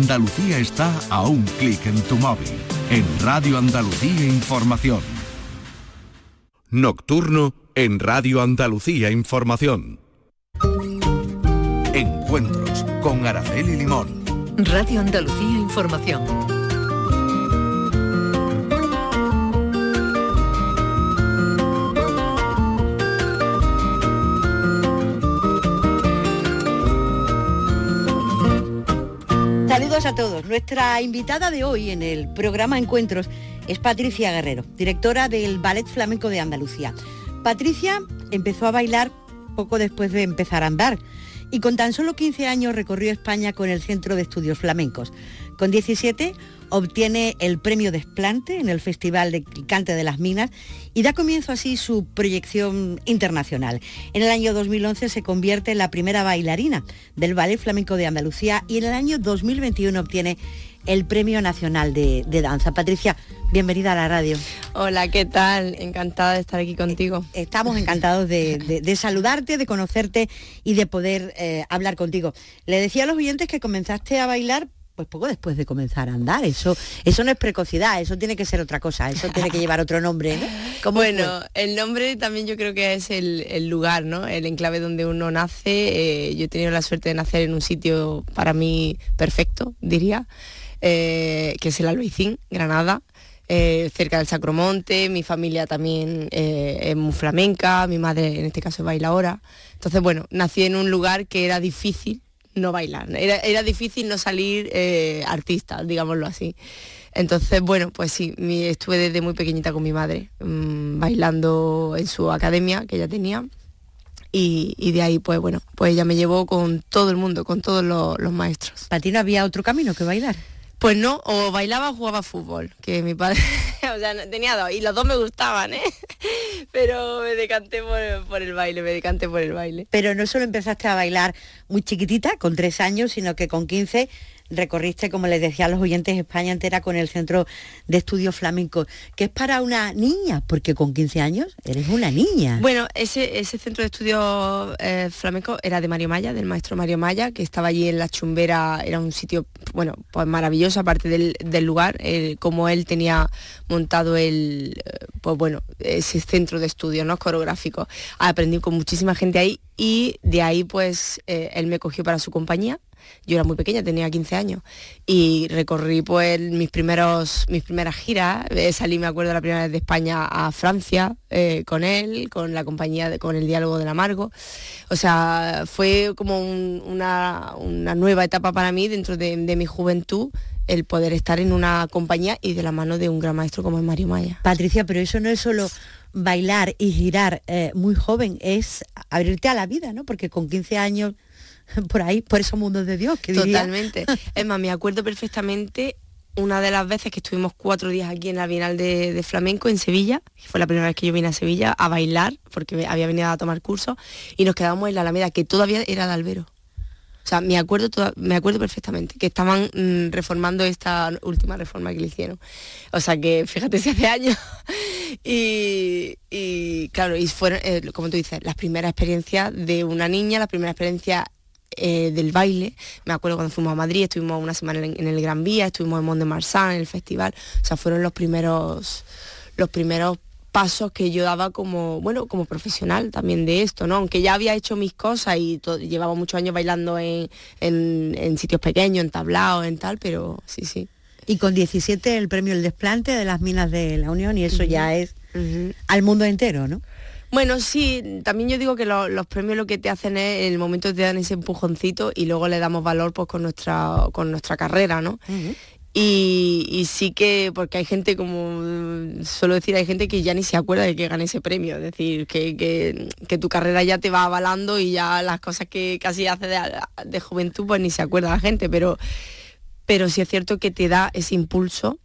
Andalucía está a un clic en tu móvil. En Radio Andalucía Información. Nocturno en Radio Andalucía Información. Encuentros con Araceli Limón. Radio Andalucía Información. Saludos a todos. Nuestra invitada de hoy en el programa Encuentros es Patricia Guerrero, directora del Ballet Flamenco de Andalucía. Patricia empezó a bailar poco después de empezar a andar y con tan solo 15 años recorrió España con el Centro de Estudios Flamencos. Con 17 obtiene el premio Desplante en el Festival de Cante de las Minas y da comienzo así su proyección internacional. En el año 2011 se convierte en la primera bailarina del Ballet Flamenco de Andalucía y en el año 2021 obtiene el Premio Nacional de, Danza. Patricia, bienvenida a la radio. Hola, ¿qué tal? Encantada de estar aquí contigo. Eh, estamos encantados de, saludarte, de conocerte y de poder eh, hablar contigo. Le decía a los oyentes que comenzaste a bailar pues poco después de comenzar a andar. Eso, eso no es precocidad, eso tiene que ser otra cosa, eso tiene que llevar otro nombre. Bueno, el nombre también yo creo que es el, lugar, ¿no? El enclave donde uno nace. Eh, yo he tenido la suerte de nacer en un sitio para mí perfecto, diría, eh, que es el Albaicín, Granada. Eh, cerca del Sacromonte, mi familia también es muy flamenca, mi madre en este caso baila ahora. Entonces, bueno, nací en un lugar que era difícil no bailar. Era, difícil no salir eh, artista, digámoslo así. Entonces, bueno, pues sí, estuve desde muy pequeñita con mi madre, mm, bailando en su academia que ella tenía. Y, de ahí, pues bueno, pues ella me llevó con todo el mundo, con todos los, los maestros. ¿Para ti no había otro camino que bailar? Pues no, o bailaba o jugaba fútbol, que mi padre, o sea, tenía dos, y los dos me gustaban, ¿eh? Pero me decanté por, el baile, me decanté por el baile. Pero no solo empezaste a bailar muy chiquitita, con tres años, sino que con 15 recorriste, como les decía a los oyentes, España entera con el Centro de Estudios Flamencos, que es para una niña, porque con 15 años eres una niña. Bueno, ese, ese Centro de Estudios eh, Flamencos era de Mario Maya, del maestro Mario Maya, que estaba allí en la Chumbera, era un sitio, bueno, pues maravilloso, aparte del, lugar, como él tenía montado el, eh, pues bueno, ese centro de estudios ¿no? coreográficos. Aprendí con muchísima gente ahí y de ahí pues eh, él me cogió para su compañía yo era muy pequeña, tenía 15 años, y recorrí pues mis, primeros, mis primeras giras, eh, salí, me acuerdo, la primera vez de España a Francia eh, con él, con la compañía, con el diálogo del amargo. O sea, fue como una, nueva etapa para mí dentro de, mi juventud el poder estar en una compañía y de la mano de un gran maestro como es Mario Maya. Patricia, pero eso no es solo bailar y girar eh, muy joven, es abrirte a la vida, ¿no? Porque con 15 años por ahí, por esos mundos de Dios. Que Totalmente. es más, me acuerdo perfectamente una de las veces que estuvimos cuatro días aquí en la Bienal de, Flamenco en Sevilla, que fue la primera vez que yo vine a Sevilla a bailar, porque había venido a tomar cursos, y nos quedamos en la Alameda, que todavía era de Albero. O sea, me acuerdo, me acuerdo perfectamente que estaban mm, reformando esta última reforma que le hicieron. O sea que, fíjate, si hace años. y, claro, y fueron, eh, como tú dices, las primeras experiencias de una niña, la primera experiencia eh, del baile. Me acuerdo cuando fuimos a Madrid, estuvimos una semana en, el Gran Vía, estuvimos en Mont de Marsan, en el festival. O sea, fueron los primeros, los primeros pasos que yo daba como, bueno, como profesional también de esto, ¿no? Aunque ya había hecho mis cosas y llevaba muchos años bailando en, sitios pequeños, en tablaos, en tal, pero sí, sí. Y con 17 el premio El Desplante de las Minas de la Unión y eso ya es al mundo entero, ¿no? Bueno, sí, también yo digo que los premios lo que te hacen es en el momento te dan ese empujoncito y luego le damos valor pues con nuestra, con nuestra carrera, ¿no? Y, sí que, porque hay gente, como suelo decir, hay gente que ya ni se acuerda de que gane ese premio, es decir, que, tu carrera ya te va avalando y ya las cosas que casi hace de, de, juventud, pues ni se acuerda la gente, pero, pero sí es cierto que te da ese impulso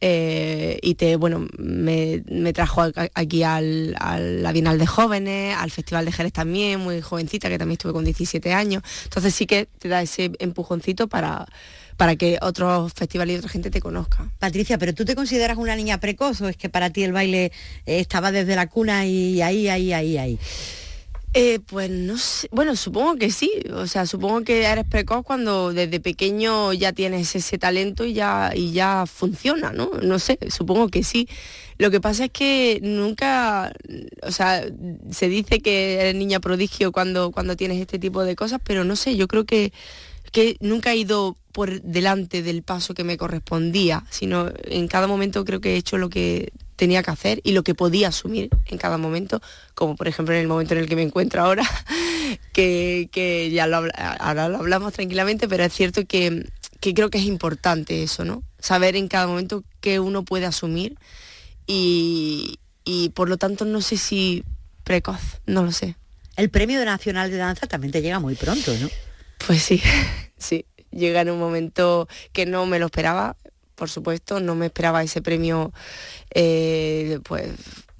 eh, y te, bueno, me, trajo aquí al, a la Bienal de Jóvenes, al Festival de Jerez también, muy jovencita, que también estuve con 17 años. Entonces sí que te da ese empujoncito para, para que otros festivales y otra gente te conozca. Patricia, ¿pero tú te consideras una niña precoz o es que para ti el baile estaba desde la cuna y ahí, ahí, ahí, ahí? Eh, pues no sé, bueno, supongo que sí, o sea, supongo que eres precoz cuando desde pequeño ya tienes ese talento y ya, y ya funciona, ¿no? No sé, supongo que sí. Lo que pasa es que nunca, o sea, se dice que eres niña prodigio cuando, cuando tienes este tipo de cosas, pero no sé, yo creo que, que nunca he ido por delante del paso que me correspondía, sino en cada momento creo que he hecho lo que tenía que hacer y lo que podía asumir en cada momento, como por ejemplo en el momento en el que me encuentro ahora, que, ya lo, ahora lo hablamos tranquilamente, pero es cierto que, que creo que es importante eso, ¿no? Saber en cada momento qué uno puede asumir y, y por lo tanto no sé si precoz, no lo sé. El Premio Nacional de Danza también te llega muy pronto, ¿no? Pues sí, sí, llega en un momento que no me lo esperaba, por supuesto, no me esperaba ese premio, eh, pues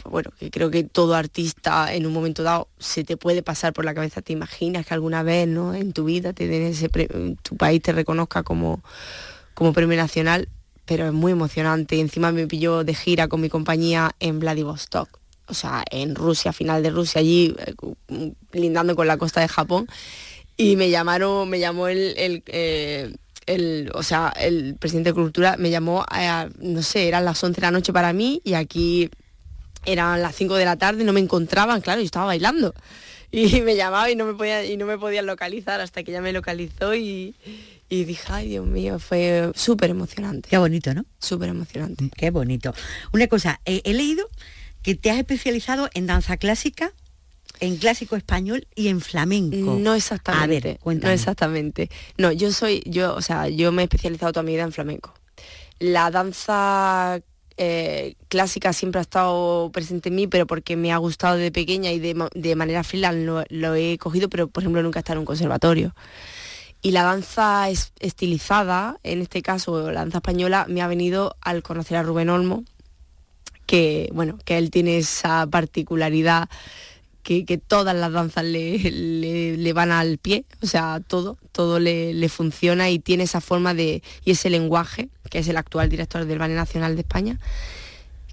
bueno, creo que todo artista en un momento dado se te puede pasar por la cabeza, te imaginas que alguna vez ¿no? en tu vida te den ese tu país te reconozca como, como premio nacional, pero es muy emocionante. Encima me pilló de gira con mi compañía en Vladivostok, o sea, en Rusia, final de Rusia, allí eh, lindando con la costa de Japón. Y me llamaron, me llamó el, eh, el, o sea, el presidente de Cultura me llamó, a, no sé, eran las 11 de la noche para mí y aquí eran las 5 de la tarde, no me encontraban, claro, yo estaba bailando. Y me llamaba y no me podía, y no me podían localizar hasta que ella me localizó y, dije, ay Dios mío, fue súper emocionante. Qué bonito, ¿no? Súper emocionante. Qué bonito. Una cosa, he leído que te has especializado en danza clásica, en clásico español y en flamenco. No exactamente. A ver, No exactamente. No, yo soy, yo, o sea, yo me he especializado toda mi vida en flamenco. La danza eh, clásica siempre ha estado presente en mí, pero porque me ha gustado de pequeña y de, manera freelance lo, he cogido, pero por ejemplo nunca he estado en un conservatorio. Y la danza es, estilizada, en este caso la danza española, me ha venido al conocer a Rubén Olmo, que bueno, que él tiene esa particularidad que, todas las danzas le, van al pie, o sea, todo, todo le, funciona y tiene esa forma de, y ese lenguaje, que es el actual director del Ballet Nacional de España,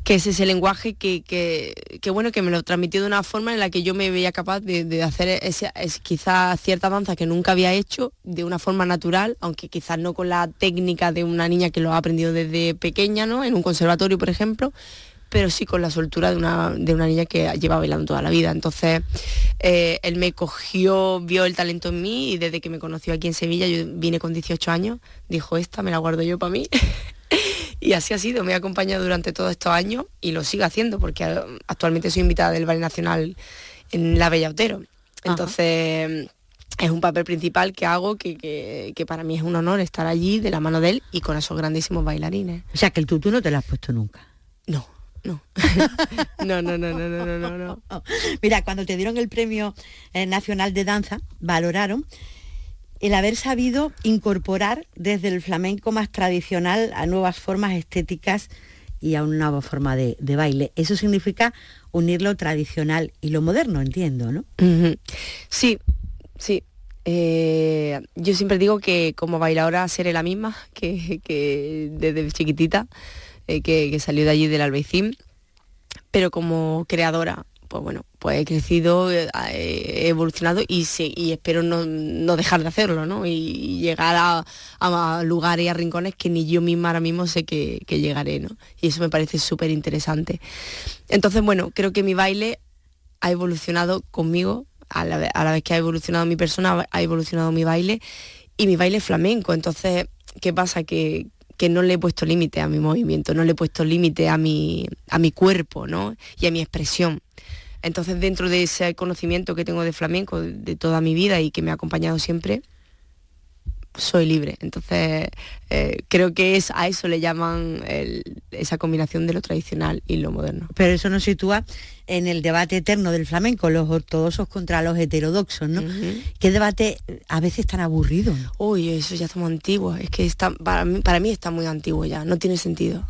que es ese lenguaje que, que, bueno, que me lo transmitió de una forma en la que yo me veía capaz de, hacer es, quizás cierta danza que nunca había hecho de una forma natural, aunque quizás no con la técnica de una niña que lo ha aprendido desde pequeña, ¿no? En un conservatorio, por ejemplo, pero sí con la soltura de una, de una niña que lleva bailando toda la vida. Entonces, eh, él me cogió, vio el talento en mí y desde que me conoció aquí en Sevilla, yo vine con 18 años, dijo, esta me la guardo yo para mí. y así ha sido, me ha acompañado durante todos estos años y lo sigo haciendo porque actualmente soy invitada del Ballet Nacional en La Bella Otero. Entonces... es un papel principal que hago que, que, para mí es un honor estar allí de la mano de él y con esos grandísimos bailarines. O sea que el tutú no te lo has puesto nunca. No. No. no, no, no, no, no, no, no. Mira, cuando te dieron el Premio eh, Nacional de Danza, valoraron el haber sabido incorporar desde el flamenco más tradicional a nuevas formas estéticas y a una nueva forma de, baile. Eso significa unir lo tradicional y lo moderno, entiendo, ¿no? Sí, sí. Eh, yo siempre digo que como bailadora seré la misma que, que desde chiquitita. Eh, que, salió de allí del Albaicín, pero como creadora, pues bueno, pues he crecido, eh, he evolucionado y, y espero no, dejar de hacerlo, ¿no? Y llegar a, lugares y a rincones que ni yo misma ahora mismo sé que, llegaré, ¿no? Y eso me parece súper interesante. Entonces, bueno, creo que mi baile ha evolucionado conmigo, a la, a la vez que ha evolucionado mi persona, ha evolucionado mi baile y mi baile flamenco. Entonces, ¿qué pasa? Que, que no le he puesto límite a mi movimiento, no le he puesto límite a mi, a mi cuerpo ¿no? y a mi expresión. Entonces dentro de ese conocimiento que tengo de flamenco de toda mi vida y que me ha acompañado siempre, soy libre. Entonces, eh, creo que es a eso le llaman esa combinación de lo tradicional y lo moderno. Pero eso nos sitúa en el debate eterno del flamenco, los ortodoxos contra los heterodoxos, ¿no? Qué debate a veces tan aburrido. Uy, eso ya estamos antiguos. Es que está, para, mí, para mí está muy antiguo ya, no tiene sentido.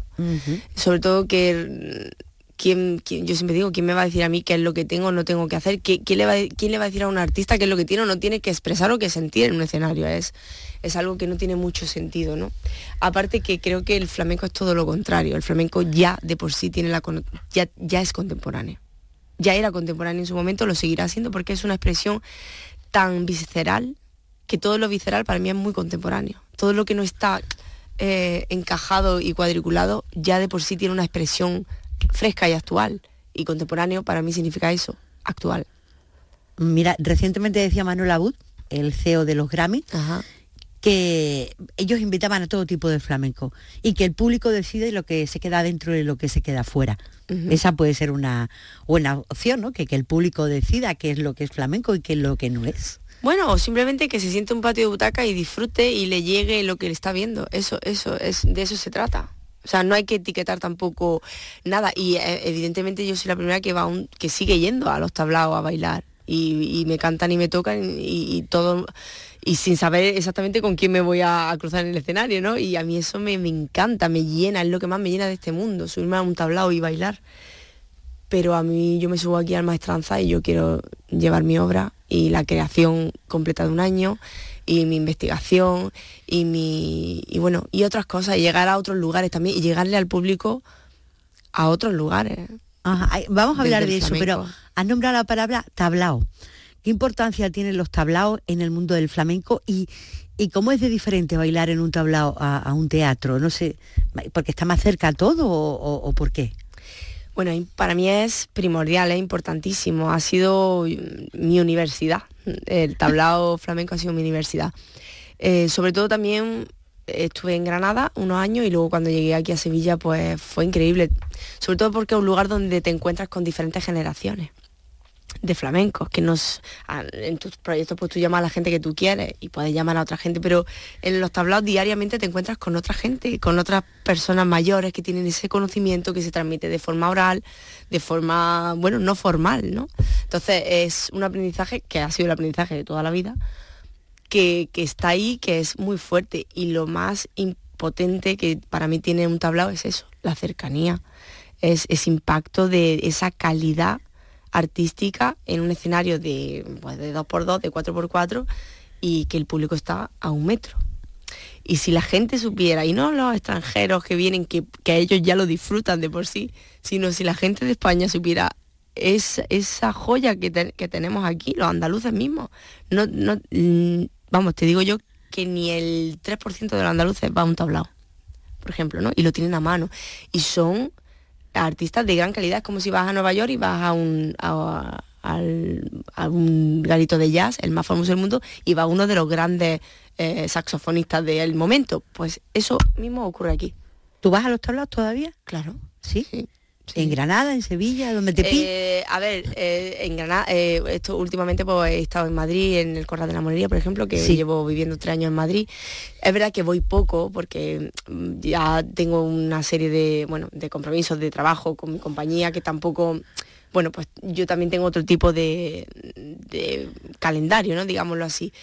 Sobre todo que ¿Quién, yo siempre digo, ¿quién me va a decir a mí qué es lo que tengo o no tengo que hacer? ¿Quién, le va, ¿Quién le va a decir a un artista qué es lo que tiene o no tiene que expresar o que sentir en un escenario? Es, es algo que no tiene mucho sentido, ¿no? Aparte que creo que el flamenco es todo lo contrario, el flamenco ya de por sí tiene la ya, ya es contemporáneo. ya era contemporáneo en su momento, lo seguirá siendo porque es una expresión tan visceral que todo lo visceral para mí es muy contemporáneo. Todo lo que no está eh, encajado y cuadriculado ya de por sí tiene una expresión fresca y actual. Y contemporáneo para mí significa eso, actual. Mira, recientemente decía Manuel Abud, el CEO de los Grammy, que ellos invitaban a todo tipo de flamenco y que el público decide lo que se queda dentro y lo que se queda fuera. Esa puede ser una buena opción, ¿no? Que, que el público decida qué es lo que es flamenco y qué es lo que no es. Bueno, o simplemente que se siente un patio de butaca y disfrute y le llegue lo que le está viendo. Eso, eso, es, de eso se trata. O sea, no hay que etiquetar tampoco nada. Y eh, evidentemente yo soy la primera que va que sigue yendo a los tablaos a bailar. Y, me cantan y me tocan y, todo y sin saber exactamente con quién me voy a, cruzar en el escenario, ¿no? Y a mí eso me, me, encanta, me llena, es lo que más me llena de este mundo, subirme a un tablao y bailar. Pero a mí yo me subo aquí al maestranza y yo quiero llevar mi obra y la creación completa de un año y mi investigación y mi y bueno y otras cosas y llegar a otros lugares también y llegarle al público a otros lugares vamos a hablar de eso pero has nombrado la palabra tablao qué importancia tienen los tablaos en el mundo del flamenco y ¿Y cómo es de diferente bailar en un tablao a, un teatro? No sé, ¿porque está más cerca todo o por qué? Bueno, para mí es primordial, es importantísimo. Ha sido mi universidad. El tablao flamenco ha sido mi universidad. Eh, sobre todo también estuve en Granada unos años y luego cuando llegué aquí a Sevilla pues fue increíble. Sobre todo porque es un lugar donde te encuentras con diferentes generaciones de flamencos, que nos en tus proyectos pues tú llamas a la gente que tú quieres y puedes llamar a otra gente, pero en los tablados diariamente te encuentras con otra gente, con otras personas mayores que tienen ese conocimiento que se transmite de forma oral, de forma, bueno, no formal, ¿no? Entonces es un aprendizaje que ha sido el aprendizaje de toda la vida, que, está ahí, que es muy fuerte y lo más impotente que para mí tiene un tablao es eso, la cercanía, es ese impacto de esa calidad artística en un escenario de, pues, de 2x2, de 4x4 y que el público está a un metro. Y si la gente supiera, y no los extranjeros que vienen, que, ellos ya lo disfrutan de por sí, sino si la gente de España supiera es, esa joya que, tenemos aquí, los andaluces mismos. No, no, mm, vamos, te digo yo que ni el 3% de los andaluces va a un tablao, por ejemplo, ¿no? Y lo tienen a mano. Y son artistas de gran calidad. Es como si vas a Nueva York y vas a un, a, un garito de jazz, el más famoso del mundo, y va uno de los grandes eh, saxofonistas del momento. Pues eso mismo ocurre aquí. ¿Tú vas a los tablaos todavía? Claro. ¿Sí? sí ¿En Granada, en Sevilla, donde te eh, A ver, eh, en Granada, eh, esto últimamente pues, he estado en Madrid, en el Corral de la Monería, por ejemplo, que llevo viviendo tres años en Madrid. Es verdad que voy poco porque mm, ya tengo una serie de, bueno, de compromisos de trabajo con mi compañía que tampoco bueno, pues yo también tengo otro tipo de, de, calendario, ¿no? Digámoslo así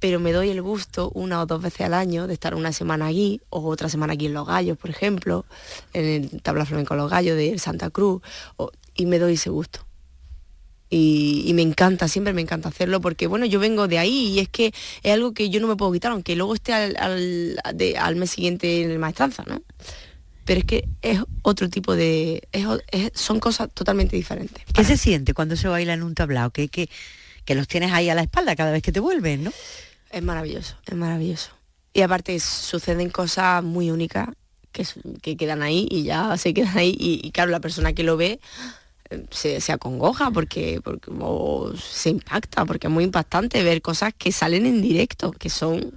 pero me doy el gusto una o dos veces al año de estar una semana aquí o otra semana aquí en Los Gallos, por ejemplo, en el Tabla Flamenco Los Gallos de Santa Cruz, y me doy ese gusto. Y, me encanta, siempre me encanta hacerlo porque, bueno, yo vengo de ahí y es que es algo que yo no me puedo quitar, aunque luego esté al, mes siguiente en el maestranza, ¿no? Pero es que es otro tipo de... son cosas totalmente diferentes. ¿Qué se siente cuando se baila en un tablao? Que, que, los tienes ahí a la espalda cada vez que te vuelven, ¿no? Es maravilloso, es maravilloso. Y aparte suceden cosas muy únicas que, que quedan ahí y ya se quedan ahí. Y, claro, la persona que lo ve eh, se, acongoja porque, porque se impacta, porque es muy impactante ver cosas que salen en directo, que son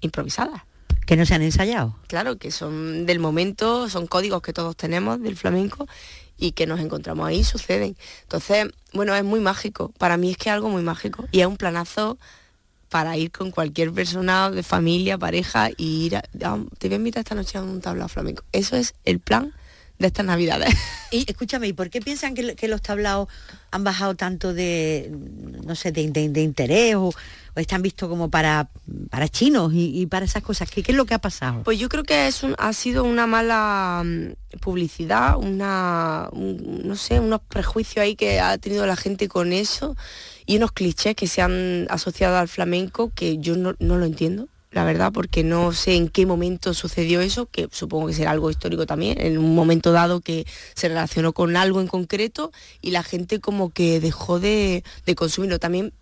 improvisadas. Que no se han ensayado. Claro, que son del momento, son códigos que todos tenemos del flamenco y que nos encontramos ahí, suceden. Entonces, bueno, es muy mágico. Para mí es que es algo muy mágico. Y es un planazo para ir con cualquier persona de familia, pareja y ir a, te voy a invitar esta noche a un tablao flamenco. Eso es el plan de estas navidades. Y escúchame, ¿y por qué piensan que, los tablaos han bajado tanto de, no sé, de, interés o, están vistos como para, para chinos y, para esas cosas? ¿Qué, ¿Qué, es lo que ha pasado? Pues yo creo que es un, ha sido una mala mm, publicidad, una, no sé, unos prejuicios ahí que ha tenido la gente con eso y unos clichés que se han asociado al flamenco que yo no, lo entiendo la verdad, porque no sé en qué momento sucedió eso, que supongo que será algo histórico también, en un momento dado que se relacionó con algo en concreto y la gente como que dejó de, consumirlo. También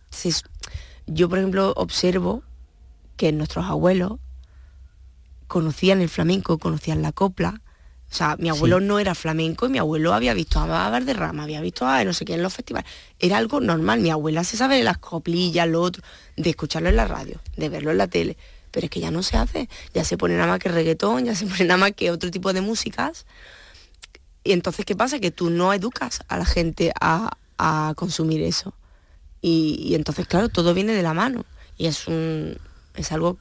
yo, por ejemplo, observo que nuestros abuelos conocían el flamenco, conocían la copla, o sea, mi abuelo no era flamenco y mi abuelo había visto a Rama, había visto a no sé qué en los festivales. Era algo normal. Mi abuela se sabe de las coplillas, lo otro, de escucharlo en la radio, de verlo en la tele. Pero es que ya no se hace. Ya se pone nada más que reggaetón, ya se pone nada más que otro tipo de músicas. Y entonces, ¿qué pasa? Que tú no educas a la gente a, consumir eso. Y, y, entonces, claro, todo viene de la mano. Y es un. es algo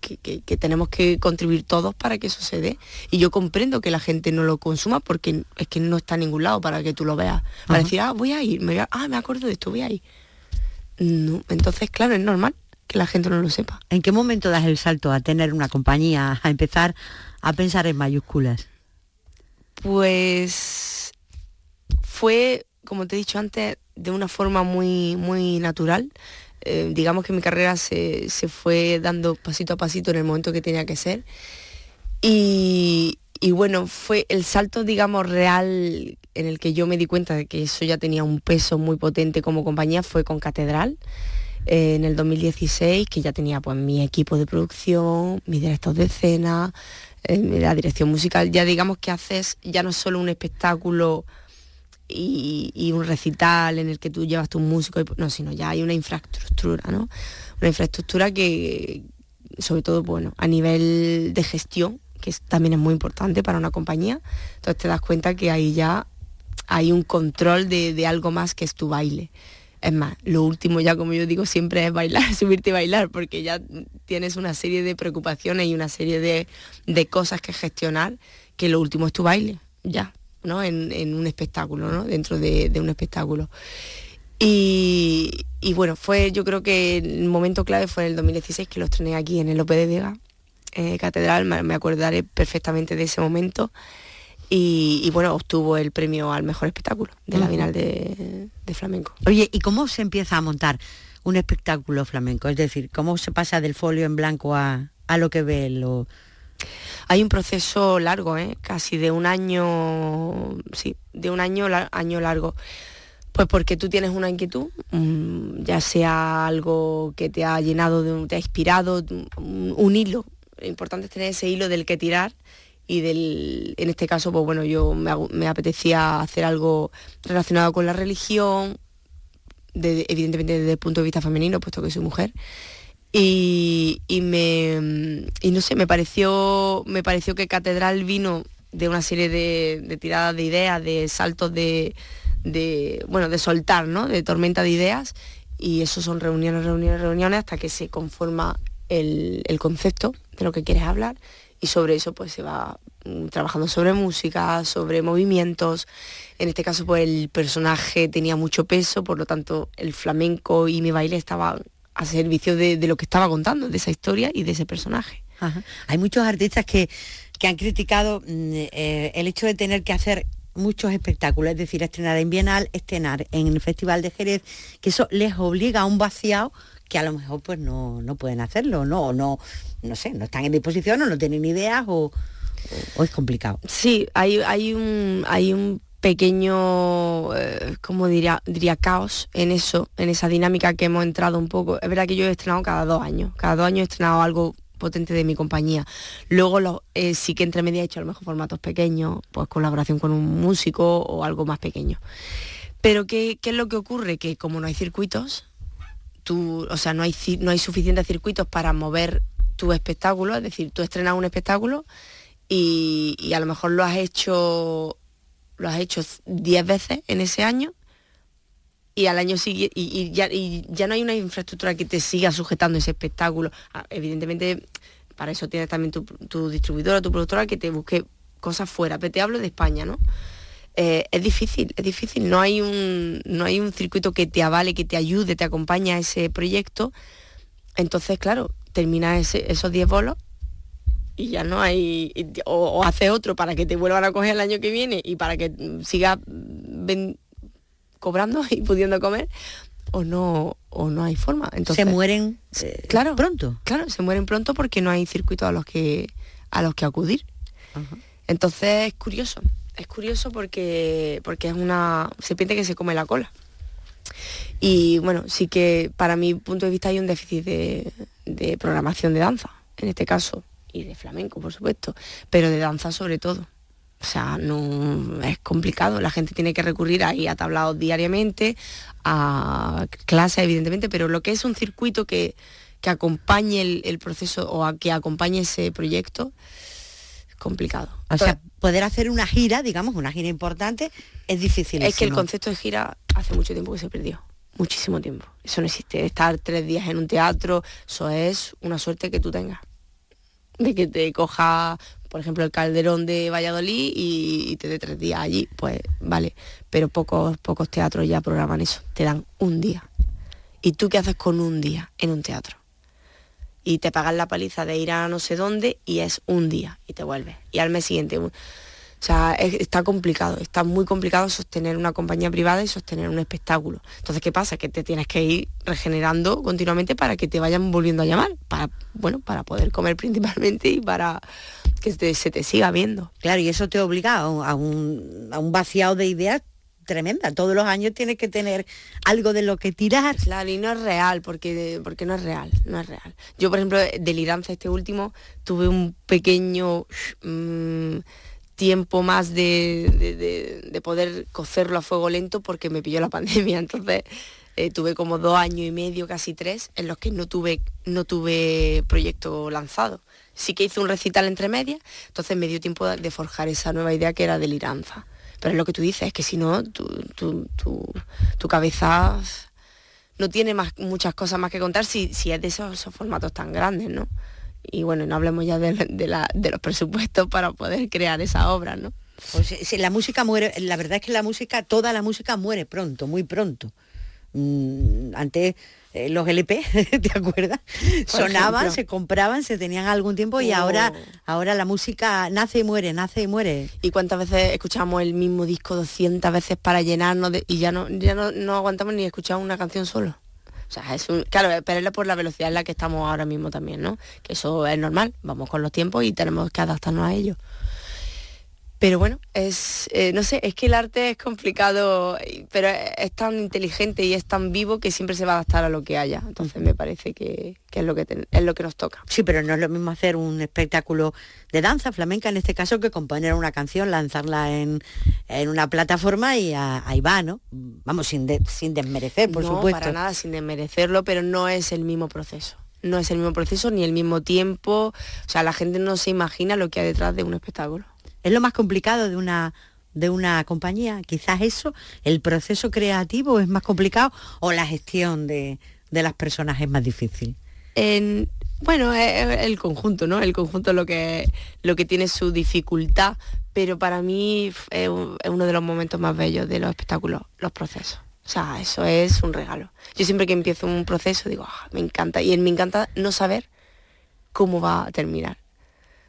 que, tenemos que contribuir todos para que eso se dé. Y yo comprendo que la gente no lo consuma porque es que no está en ningún lado para que tú lo veas. Para decir, ah, voy a ir, me ah, me acuerdo de esto, voy a ir. No, entonces, claro, es normal que la gente no lo sepa. ¿En qué momento das el salto a tener una compañía, a empezar a pensar en mayúsculas? Pues fue, como te he dicho antes, de una forma muy, muy natural. Eh, digamos que mi carrera se, fue dando pasito a pasito en el momento que tenía que ser. Y, bueno, fue el salto, digamos, real en el que yo me di cuenta de que eso ya tenía un peso muy potente como compañía fue con Catedral. Eh, en el 2016, que ya tenía pues mi equipo de producción, mis directos de escena, eh, la dirección musical, ya digamos que haces ya no solo un espectáculo y, un recital en el que tú llevas tu músico, y, no, sino ya hay una infraestructura, ¿no? Una infraestructura que, sobre todo, bueno, a nivel de gestión, que también es muy importante para una compañía, entonces te das cuenta que ahí ya hay un control de, algo más que es tu baile. Es más, lo último ya como yo digo siempre es bailar, subirte y bailar, porque ya tienes una serie de preocupaciones y una serie de, de cosas que gestionar, que lo último es tu baile, ya. En, un espectáculo, dentro de, un espectáculo. Y, bueno, fue yo creo que el momento clave fue en el 2016 que lo estrené aquí en el Lope de Vega, eh, Catedral, me acordaré perfectamente de ese momento. Y, bueno, obtuvo el premio al mejor espectáculo de la Bienal de, Flamenco. Oye, ¿y cómo se empieza a montar un espectáculo flamenco? Es decir, ¿cómo se pasa del folio en blanco a, a lo que ve lo, hay un proceso largo, ¿eh? casi de un año, sí, de un año, año largo. Pues porque tú tienes una inquietud, mm, ya sea algo que te ha llenado, de, te ha inspirado, un, hilo. Lo importante es tener ese hilo del que tirar y del, en este caso, pues bueno, yo me, apetecía hacer algo relacionado con la religión, evidentemente desde el punto de vista femenino, puesto que soy mujer, y, me y no sé me pareció me pareció que catedral vino de una serie de, tiradas de ideas de saltos de, bueno de soltar no de tormenta de ideas y eso son reuniones reuniones reuniones hasta que se conforma el, concepto de lo que quieres hablar y sobre eso pues se va mm, trabajando sobre música, sobre movimientos. En este caso pues el personaje tenía mucho peso, por lo tanto el flamenco y mi baile estaban a servicio de, lo que estaba contando, de esa historia y de ese personaje. Hay muchos artistas que, que han criticado mm, eh, el hecho de tener que hacer muchos espectáculos, es decir, estrenar en Bienal, estrenar en el Festival de Jerez, que eso les obliga a un vaciado que a lo mejor pues no, no pueden hacerlo, no, no, no sé, no están en disposición o no tienen ideas o, o, es complicado. Sí, hay, hay un hay un pequeño, eh, como diría, diría, caos en eso, en esa dinámica que hemos entrado un poco. Es verdad que yo he estrenado cada dos años, cada dos años he estrenado algo potente de mi compañía. Luego eh, sí que entre media he hecho a lo mejor formatos pequeños, pues colaboración con un músico o algo más pequeño. Pero ¿qué, es lo que ocurre? Que como no hay circuitos, tú, o sea, no hay, no hay suficientes circuitos para mover tu espectáculo, es decir, tú estrenas un espectáculo y a lo mejor lo has hecho lo has hecho 10 veces en ese año y al año siguiente y, ya, no hay una infraestructura que te siga sujetando ese espectáculo. Ah, evidentemente, para eso tienes también tu, distribuidora, tu productora que te busque cosas fuera, pero te hablo de España, ¿no? Eh, es difícil, es difícil, no hay, un, no hay un circuito que te avale, que te ayude, te acompañe a ese proyecto. Entonces, claro, termina esos 10 bolos y ya no hay, o, hace otro para que te vuelvan a coger el año que viene y para que sigas cobrando y pudiendo comer, o no o no hay forma. Entonces, se mueren eh, claro, pronto. Claro, se mueren pronto porque no hay circuito a los que a los que acudir. Entonces es curioso, es curioso porque porque es una serpiente que se come la cola. Y bueno, sí que para mi punto de vista hay un déficit de, de programación de danza, en este caso, y de flamenco, por supuesto, pero de danza sobre todo. O sea, no es complicado. La gente tiene que recurrir ahí a tablados diariamente, a clases, evidentemente, pero lo que es un circuito que, acompañe el, proceso o a que acompañe ese proyecto, es complicado. O sea, poder hacer una gira, digamos, una gira importante, es difícil. Es que el concepto de gira hace mucho tiempo que se perdió. Muchísimo tiempo. Eso no existe. Estar tres días en un teatro, eso es una suerte que tú tengas de que te coja por ejemplo, el Calderón de Valladolid y, te dé tres días allí, pues vale, pero pocos, pocos teatros ya programan eso, te dan un día. ¿Y tú qué haces con un día en un teatro? Y te pagan la paliza de ir a no sé dónde y es un día y te vuelves. Y al mes siguiente, o sea, está complicado, está muy complicado sostener una compañía privada y sostener un espectáculo. Entonces, ¿qué pasa? Que te tienes que ir regenerando continuamente para que te vayan volviendo a llamar, para, bueno, para poder comer principalmente y para que se te siga viendo. Claro, y eso te obliga a un, a un vaciado de ideas tremenda. Todos los años tienes que tener algo de lo que tirar. Claro, y no es real, porque, porque no es real, no es real. Yo, por ejemplo, delirance este último, tuve un pequeño... Mm, tiempo más de, poder cocerlo a fuego lento porque me pilló la pandemia. Entonces eh, tuve como dos años y medio, casi tres, en los que no tuve, no tuve proyecto lanzado. Sí que hice un recital entre medias, entonces me dio tiempo de forjar esa nueva idea que era deliranza. Pero es lo que tú dices, es que si no, tu, tu, cabeza no tiene más, muchas cosas más que contar si, si es de esos, esos formatos tan grandes, ¿no? Y bueno, no hablemos ya de, los presupuestos para poder crear esa obra, ¿no? Pues si la música muere, la verdad es que la música, toda la música muere pronto, muy pronto. Mm, antes eh, los LP, ¿te acuerdas? Sonaban, se compraban, se tenían algún tiempo y ahora, oh. ahora la música nace y muere, nace y muere. ¿Y cuántas veces escuchamos el mismo disco 200 veces para llenarnos y ya no, ya no, no aguantamos ni escuchar una canción solo? O sea, es un, claro, pero por la velocidad en la que estamos ahora mismo también, ¿no? Que eso es normal, vamos con los tiempos y tenemos que adaptarnos a ellos. Pero bueno, es, eh, no sé, es que el arte es complicado, pero es tan inteligente y es tan vivo que siempre se va a adaptar a lo que haya. Entonces me parece que, es, lo que es lo que nos toca. Sí, pero no es lo mismo hacer un espectáculo de danza flamenca en este caso que componer una canción, lanzarla en, una plataforma y ahí va, ¿no? Vamos, sin, sin desmerecer, por no, supuesto. para nada, sin desmerecerlo, pero no es el mismo proceso no es el mismo proceso ni el mismo tiempo. O sea, la gente no se imagina lo que hay detrás de un espectáculo. Es lo más complicado de una de una compañía. Quizás eso, el proceso creativo es más complicado o la gestión de, las personas es más difícil. En, bueno, es el conjunto, ¿no? El conjunto es lo que, lo que tiene su dificultad, pero para mí es uno de los momentos más bellos de los espectáculos, los procesos. O sea, eso es un regalo. Yo siempre que empiezo un proceso digo, ah, me encanta. Y me encanta no saber cómo va a terminar.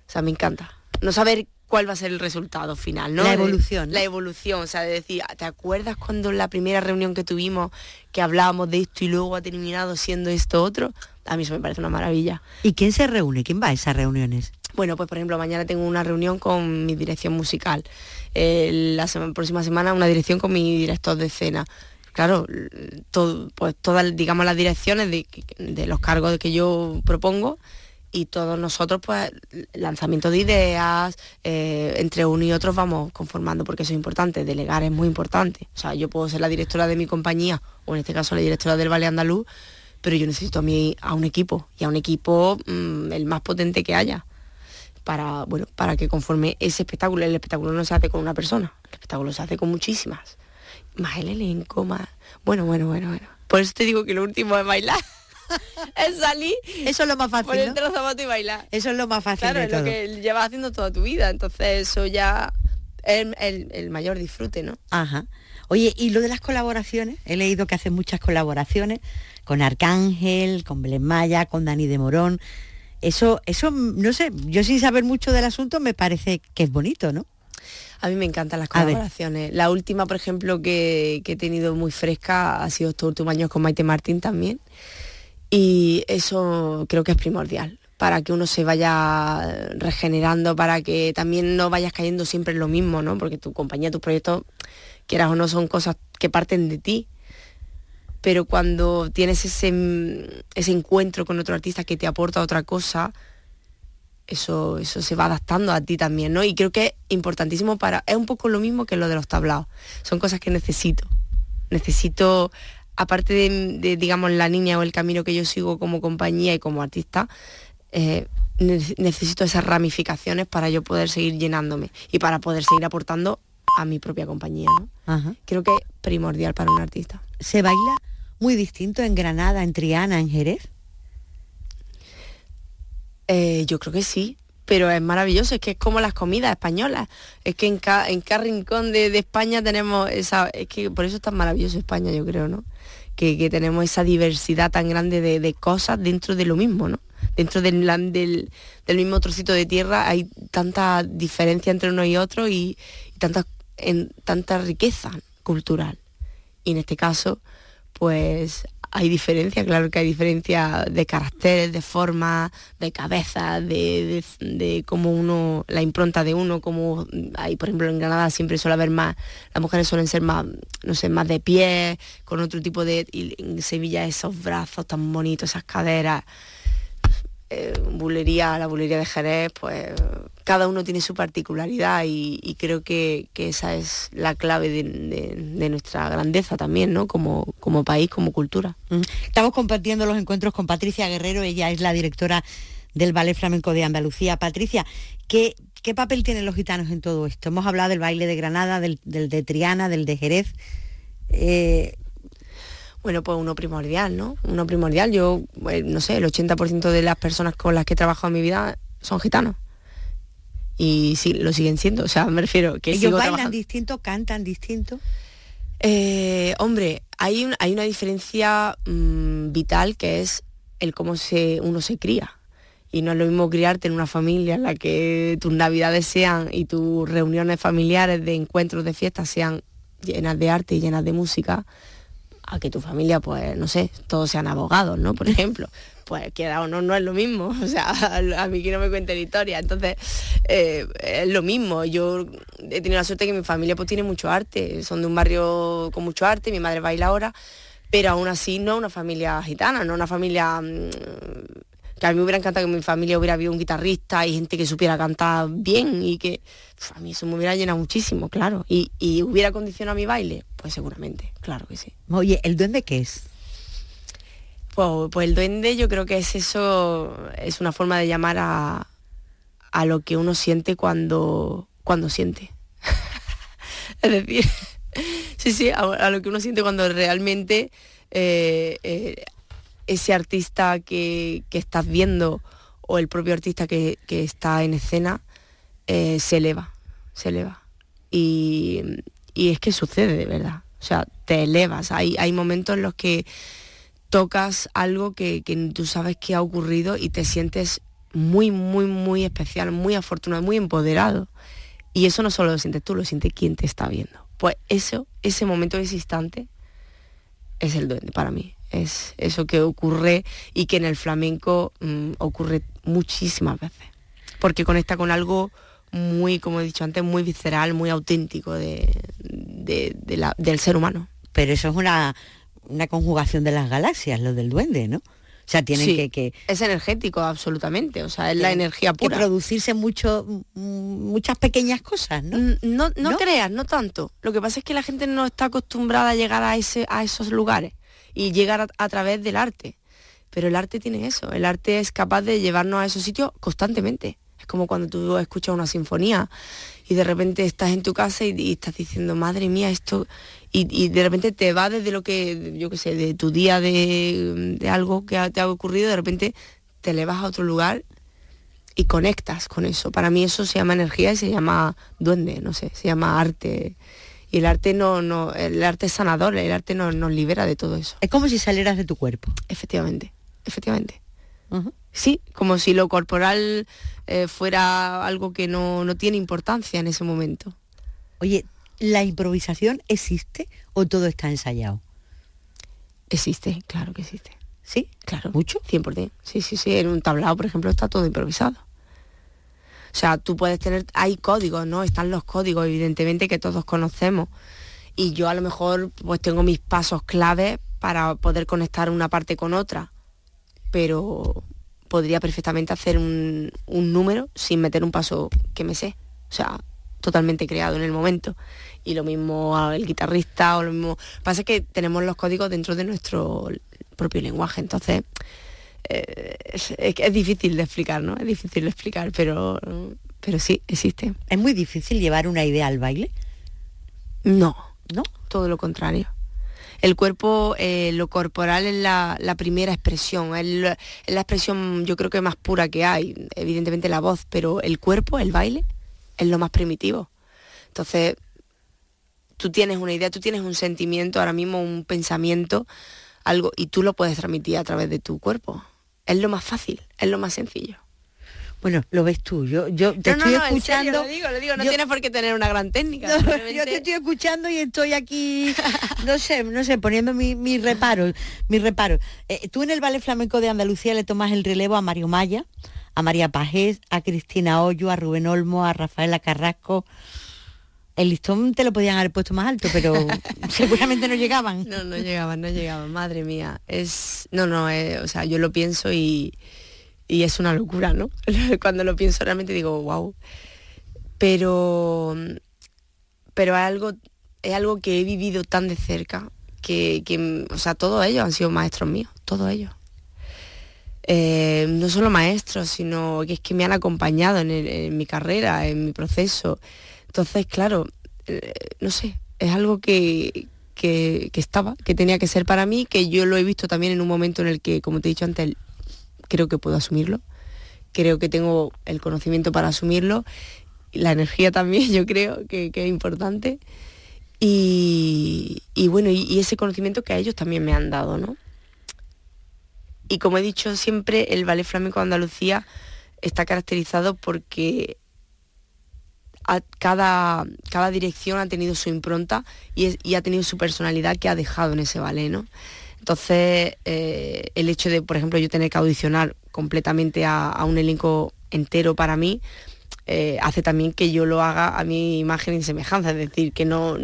O sea, me encanta. No saber cuál va a ser el resultado final, ¿no? La evolución. La evolución, o sea, de decir, ¿te acuerdas cuando en la primera reunión que tuvimos que hablábamos de esto y luego ha terminado siendo esto otro? A mí eso me parece una maravilla. ¿Y quién se reúne? ¿Quién va a esas reuniones? Bueno, pues por ejemplo, mañana tengo una reunión con mi dirección musical. la próxima semana una dirección con mi director de escena claro, pues todas, digamos, las direcciones de, de, los cargos que yo propongo y todos nosotros pues lanzamiento de ideas, eh, entre uno y otro vamos conformando porque eso es importante, delegar es muy importante. O sea, yo puedo ser la directora de mi compañía o en este caso la directora del Valle Andaluz, pero yo necesito a mí a un equipo y a un equipo mm, el más potente que haya para, bueno, para que conforme ese espectáculo, el espectáculo no se hace con una persona, el espectáculo se hace con muchísimas. Más el elenco, más... Bueno, bueno, bueno, bueno. Por eso te digo que lo último es bailar. es salir. Eso es lo más fácil. Ponerte los zapatos y bailar. Eso es lo más fácil. Claro, es lo que llevas haciendo toda tu vida. Entonces eso ya es el, mayor disfrute, ¿no? Ajá. Oye, y lo de las colaboraciones, he leído que hacen muchas colaboraciones con Arcángel, con Belén Maya, con Dani de Morón. Eso, eso, no sé, yo sin saber mucho del asunto me parece que es bonito, ¿no? A mí me encantan las colaboraciones. La última, por ejemplo, que, he tenido muy fresca ha sido estos últimos años con Maite Martín también. Y eso creo que es primordial para que uno se vaya regenerando, para que también no vayas cayendo siempre en lo mismo, ¿no? Porque tu compañía, tus proyectos, quieras o no, son cosas que parten de ti. Pero cuando tienes ese, ese encuentro con otro artista que te aporta otra cosa, eso, eso se va adaptando a ti también, ¿no? Y creo que es importantísimo para... Es un poco lo mismo que lo de los tablados. Son cosas que necesito. Necesito, aparte de, digamos, la niña o el camino que yo sigo como compañía y como artista, eh, necesito esas ramificaciones para yo poder seguir llenándome y para poder seguir aportando a mi propia compañía, ¿no? Creo que es primordial para un artista. ¿Se baila muy distinto en Granada, en Triana, en Jerez? Eh, yo creo que sí, pero es maravilloso, es que es como las comidas españolas, es que en, cada rincón de, España tenemos esa, es que por eso es tan maravilloso España, yo creo, ¿no? Que, tenemos esa diversidad tan grande de, cosas dentro de lo mismo, ¿no? Dentro del, del, mismo trocito de tierra hay tanta diferencia entre uno y otro y, tanta, en, tanta riqueza cultural. Y en este caso, pues hay diferencia, claro que hay diferencia de caracteres, de forma, de cabeza, de, de, cómo uno, la impronta de uno, como hay, por ejemplo, en Granada siempre suele haber más, las mujeres suelen ser más, no sé, más de pie, con otro tipo de, y en Sevilla esos brazos tan bonitos, esas caderas. Eh, bulería, la bulería de Jerez, pues cada uno tiene su particularidad y, creo que, esa es la clave de, nuestra grandeza también, ¿no? Como, como país, como cultura. Mm. Estamos compartiendo los encuentros con Patricia Guerrero, ella es la directora del Ballet Flamenco de Andalucía. Patricia, ¿qué, qué papel tienen los gitanos en todo esto? Hemos hablado del baile de Granada, del, de Triana, del de Jerez. Eh, bueno, pues uno primordial, ¿no? Uno primordial. Yo, pues, no sé, el 80% de las personas con las que he trabajado en mi vida son gitanos. Y sí, lo siguen siendo. O sea, me refiero que ¿Ellos bailan distinto, cantan distinto? Eh, hombre, hay, hay una diferencia mm, vital que es el cómo se, uno se cría. Y no es lo mismo criarte en una familia en la que tus navidades sean y tus reuniones familiares de encuentros de fiestas sean llenas de arte y llenas de música, a que tu familia, pues, no sé, todos sean abogados, ¿no? Por ejemplo. Pues queda o no, no es lo mismo. O sea, a mí que no me cuente la historia. Entonces, eh, es lo mismo. Yo he tenido la suerte que mi familia pues tiene mucho arte. Son de un barrio con mucho arte, mi madre baila ahora, pero aún así no una familia gitana, no una familia mm, que a mí me hubiera encantado que en mi familia hubiera habido un guitarrista y gente que supiera cantar bien y que a mí eso me hubiera llenado muchísimo, claro. Y, hubiera condicionado mi baile, pues seguramente, claro que sí. Oye, ¿el duende qué es? Pues, pues, el duende yo creo que es eso, es una forma de llamar a, a lo que uno siente cuando, cuando siente. es decir, sí, sí, a, lo que uno siente cuando realmente eh, eh, ese artista que, estás viendo o el propio artista que, está en escena eh, se eleva, se eleva. Y, es que sucede de verdad. O sea, te elevas. Hay, hay momentos en los que tocas algo que, tú sabes que ha ocurrido y te sientes muy, muy, muy especial, muy afortunado, muy empoderado. Y eso no solo lo sientes tú, lo siente quien te está viendo. Pues eso, ese momento, ese instante, es el duende para mí es eso que ocurre y que en el flamenco mm, ocurre muchísimas veces, porque conecta con algo muy, como he dicho antes, muy visceral, muy auténtico de, del ser humano. Pero eso es una, una conjugación de las galaxias, lo del duende, ¿no? O sea, tiene que, que, Es energético, absolutamente. O sea, es la energía pura. Que producirse mucho, muchas pequeñas cosas, ¿no? ¿no? No, creas, no tanto. Lo que pasa es que la gente no está acostumbrada a llegar a, ese, a esos lugares y llegar a, través del arte. Pero el arte tiene eso, el arte es capaz de llevarnos a esos sitios constantemente. Es como cuando tú escuchas una sinfonía y de repente estás en tu casa y, estás diciendo, madre mía, esto... Y, de repente te va desde lo que, yo qué sé, de tu día de, algo que te ha ocurrido, de repente te elevas a otro lugar y conectas con eso. Para mí eso se llama energía y se llama duende, no sé, se llama arte y el arte no, no el arte es sanador, el arte nos, nos libera de todo eso. Es como si salieras de tu cuerpo. Efectivamente, efectivamente. Sí, como si lo corporal eh, fuera algo que no, tiene importancia en ese momento. Oye, ¿la improvisación existe o todo está ensayado? Existe, claro que existe. ¿Sí? Claro. ¿Mucho? 100%. Sí, sí, sí. En un tablado, por ejemplo, está todo improvisado. O sea, tú puedes tener, hay códigos, ¿no? Están los códigos, evidentemente, que todos conocemos. Y yo a lo mejor pues tengo mis pasos claves para poder conectar una parte con otra. Pero podría perfectamente hacer un, un número sin meter un paso que me sé. O sea, totalmente creado en el momento. Y lo mismo el guitarrista o lo mismo. Pasa que tenemos los códigos dentro de nuestro propio lenguaje, entonces eh, es, difícil de explicar, ¿no? Es difícil de explicar, pero, pero sí, existe. ¿Es muy difícil llevar una idea al baile? No, no, todo lo contrario. El cuerpo, eh, lo corporal es la, primera expresión, es la, es la expresión yo creo que más pura que hay, evidentemente la voz, pero el cuerpo, el baile, es lo más primitivo. Entonces, tú tienes una idea, tú tienes un sentimiento, ahora mismo un pensamiento, algo, y tú lo puedes transmitir a través de tu cuerpo. Es lo más fácil, es lo más sencillo. Bueno, lo ves tú, yo, yo te estoy escuchando. lo digo, lo digo, no tienes por qué tener una gran técnica. yo te estoy escuchando y estoy aquí, no sé, no sé, poniendo mi, mi reparo, mi reparo. Eh, tú en el Ballet Flamenco de Andalucía le tomas el relevo a Mario Maya, a María Pajés, a Cristina Hoyo, a Rubén Olmo, a Rafaela Carrasco. El listón te lo podían haber puesto más alto, pero seguramente no llegaban. No, no llegaban, no llegaban, madre mía. Es. No, no, eh, o sea, yo lo pienso y, y es una locura, ¿no? Cuando lo pienso realmente digo, wow. Pero. Pero es algo, es algo que he vivido tan de cerca que, que o sea, todos ellos han sido maestros míos, todos ellos. Eh, no solo maestros, sino que es que me han acompañado en, mi carrera, en mi proceso. Entonces, claro, eh, no sé, es algo que, que, estaba, que tenía que ser para mí, que yo lo he visto también en un momento en el que, como te he dicho antes, creo que puedo asumirlo, creo que tengo el conocimiento para asumirlo, la energía también yo creo que, es importante. Y, bueno, y, ese conocimiento que a ellos también me han dado, ¿no? Y como he dicho siempre, el ballet flamenco de Andalucía está caracterizado porque cada, cada dirección ha tenido su impronta y, ha tenido su personalidad que ha dejado en ese ballet, ¿no? Entonces, eh, el hecho de, por ejemplo, yo tener que audicionar completamente a, un elenco entero para mí, eh, hace también que yo lo haga a mi imagen y semejanza, es decir, que no,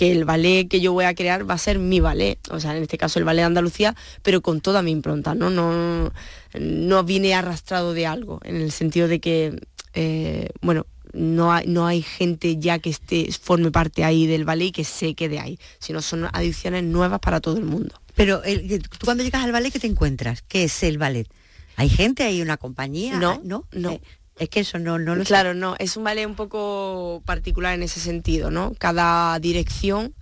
que el ballet que yo voy a crear va a ser mi ballet, o sea, en este caso el ballet de Andalucía, pero con toda mi impronta, ¿no? No, no viene arrastrado de algo, en el sentido de que, eh, bueno, no hay, no hay gente ya que esté, forme parte ahí del ballet y que se quede ahí, sino son adiciones nuevas para todo el mundo. Pero tú cuando llegas al ballet, ¿qué te encuentras? ¿Qué es el ballet? ¿Hay gente, hay una compañía? No, no, no. Eh, es que eso no, no lo Claro, no, es un ballet un poco particular en ese sentido, ¿no? Cada dirección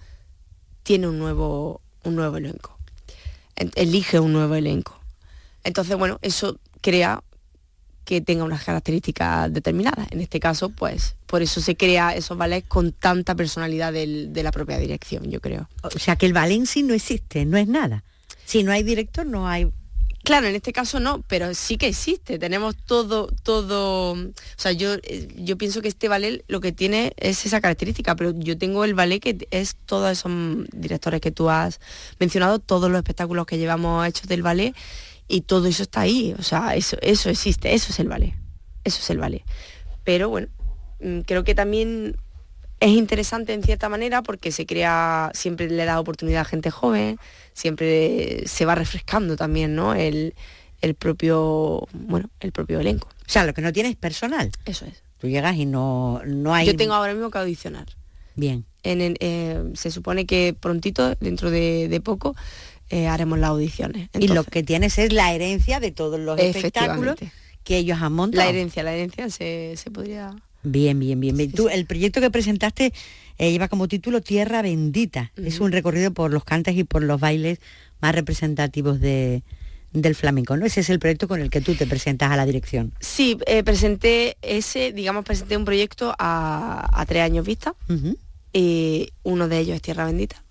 tiene un nuevo, un nuevo elenco. Elige un nuevo elenco. Entonces, bueno, eso crea que tenga unas características determinadas. En este caso, pues, por eso se crea esos ballets con tanta personalidad de la propia dirección, yo creo. O sea que el ballet en sí no existe, no es nada. Si no hay director, no hay Claro, en este caso no, pero sí que existe. Tenemos todo, todo. O sea, yo, eh, yo pienso que este ballet lo que tiene es esa característica, pero yo tengo el ballet que es todos esos directores que tú has mencionado, todos los espectáculos que llevamos hechos del ballet, y todo eso está ahí. O sea, eso, eso existe, eso es el ballet. Eso es el ballet. Pero bueno, mm, creo que también es interesante en cierta manera porque se crea, siempre le da oportunidad a gente joven, siempre se va refrescando también, ¿no? El, propio, bueno, el propio elenco. O sea, lo que no tienes personal. Eso es. Tú llegas y no, no hay... Yo tengo ahora mismo que audicionar. Bien. En eh, se supone que prontito, dentro de, poco, eh, haremos las audiciones. y lo que tienes es la herencia de todos los espectáculos que ellos han montado. La herencia, la herencia se, se podría Bien, bien, bien. Tú, el proyecto que presentaste eh, lleva como título Tierra Bendita. Es un recorrido por los cantes y por los bailes más representativos de, del flamenco, ¿no? Ese es el proyecto con el que tú te presentas a la dirección. Sí, eh, presenté ese, digamos, presenté un proyecto a, tres años vista. y uno de ellos es Tierra Bendita.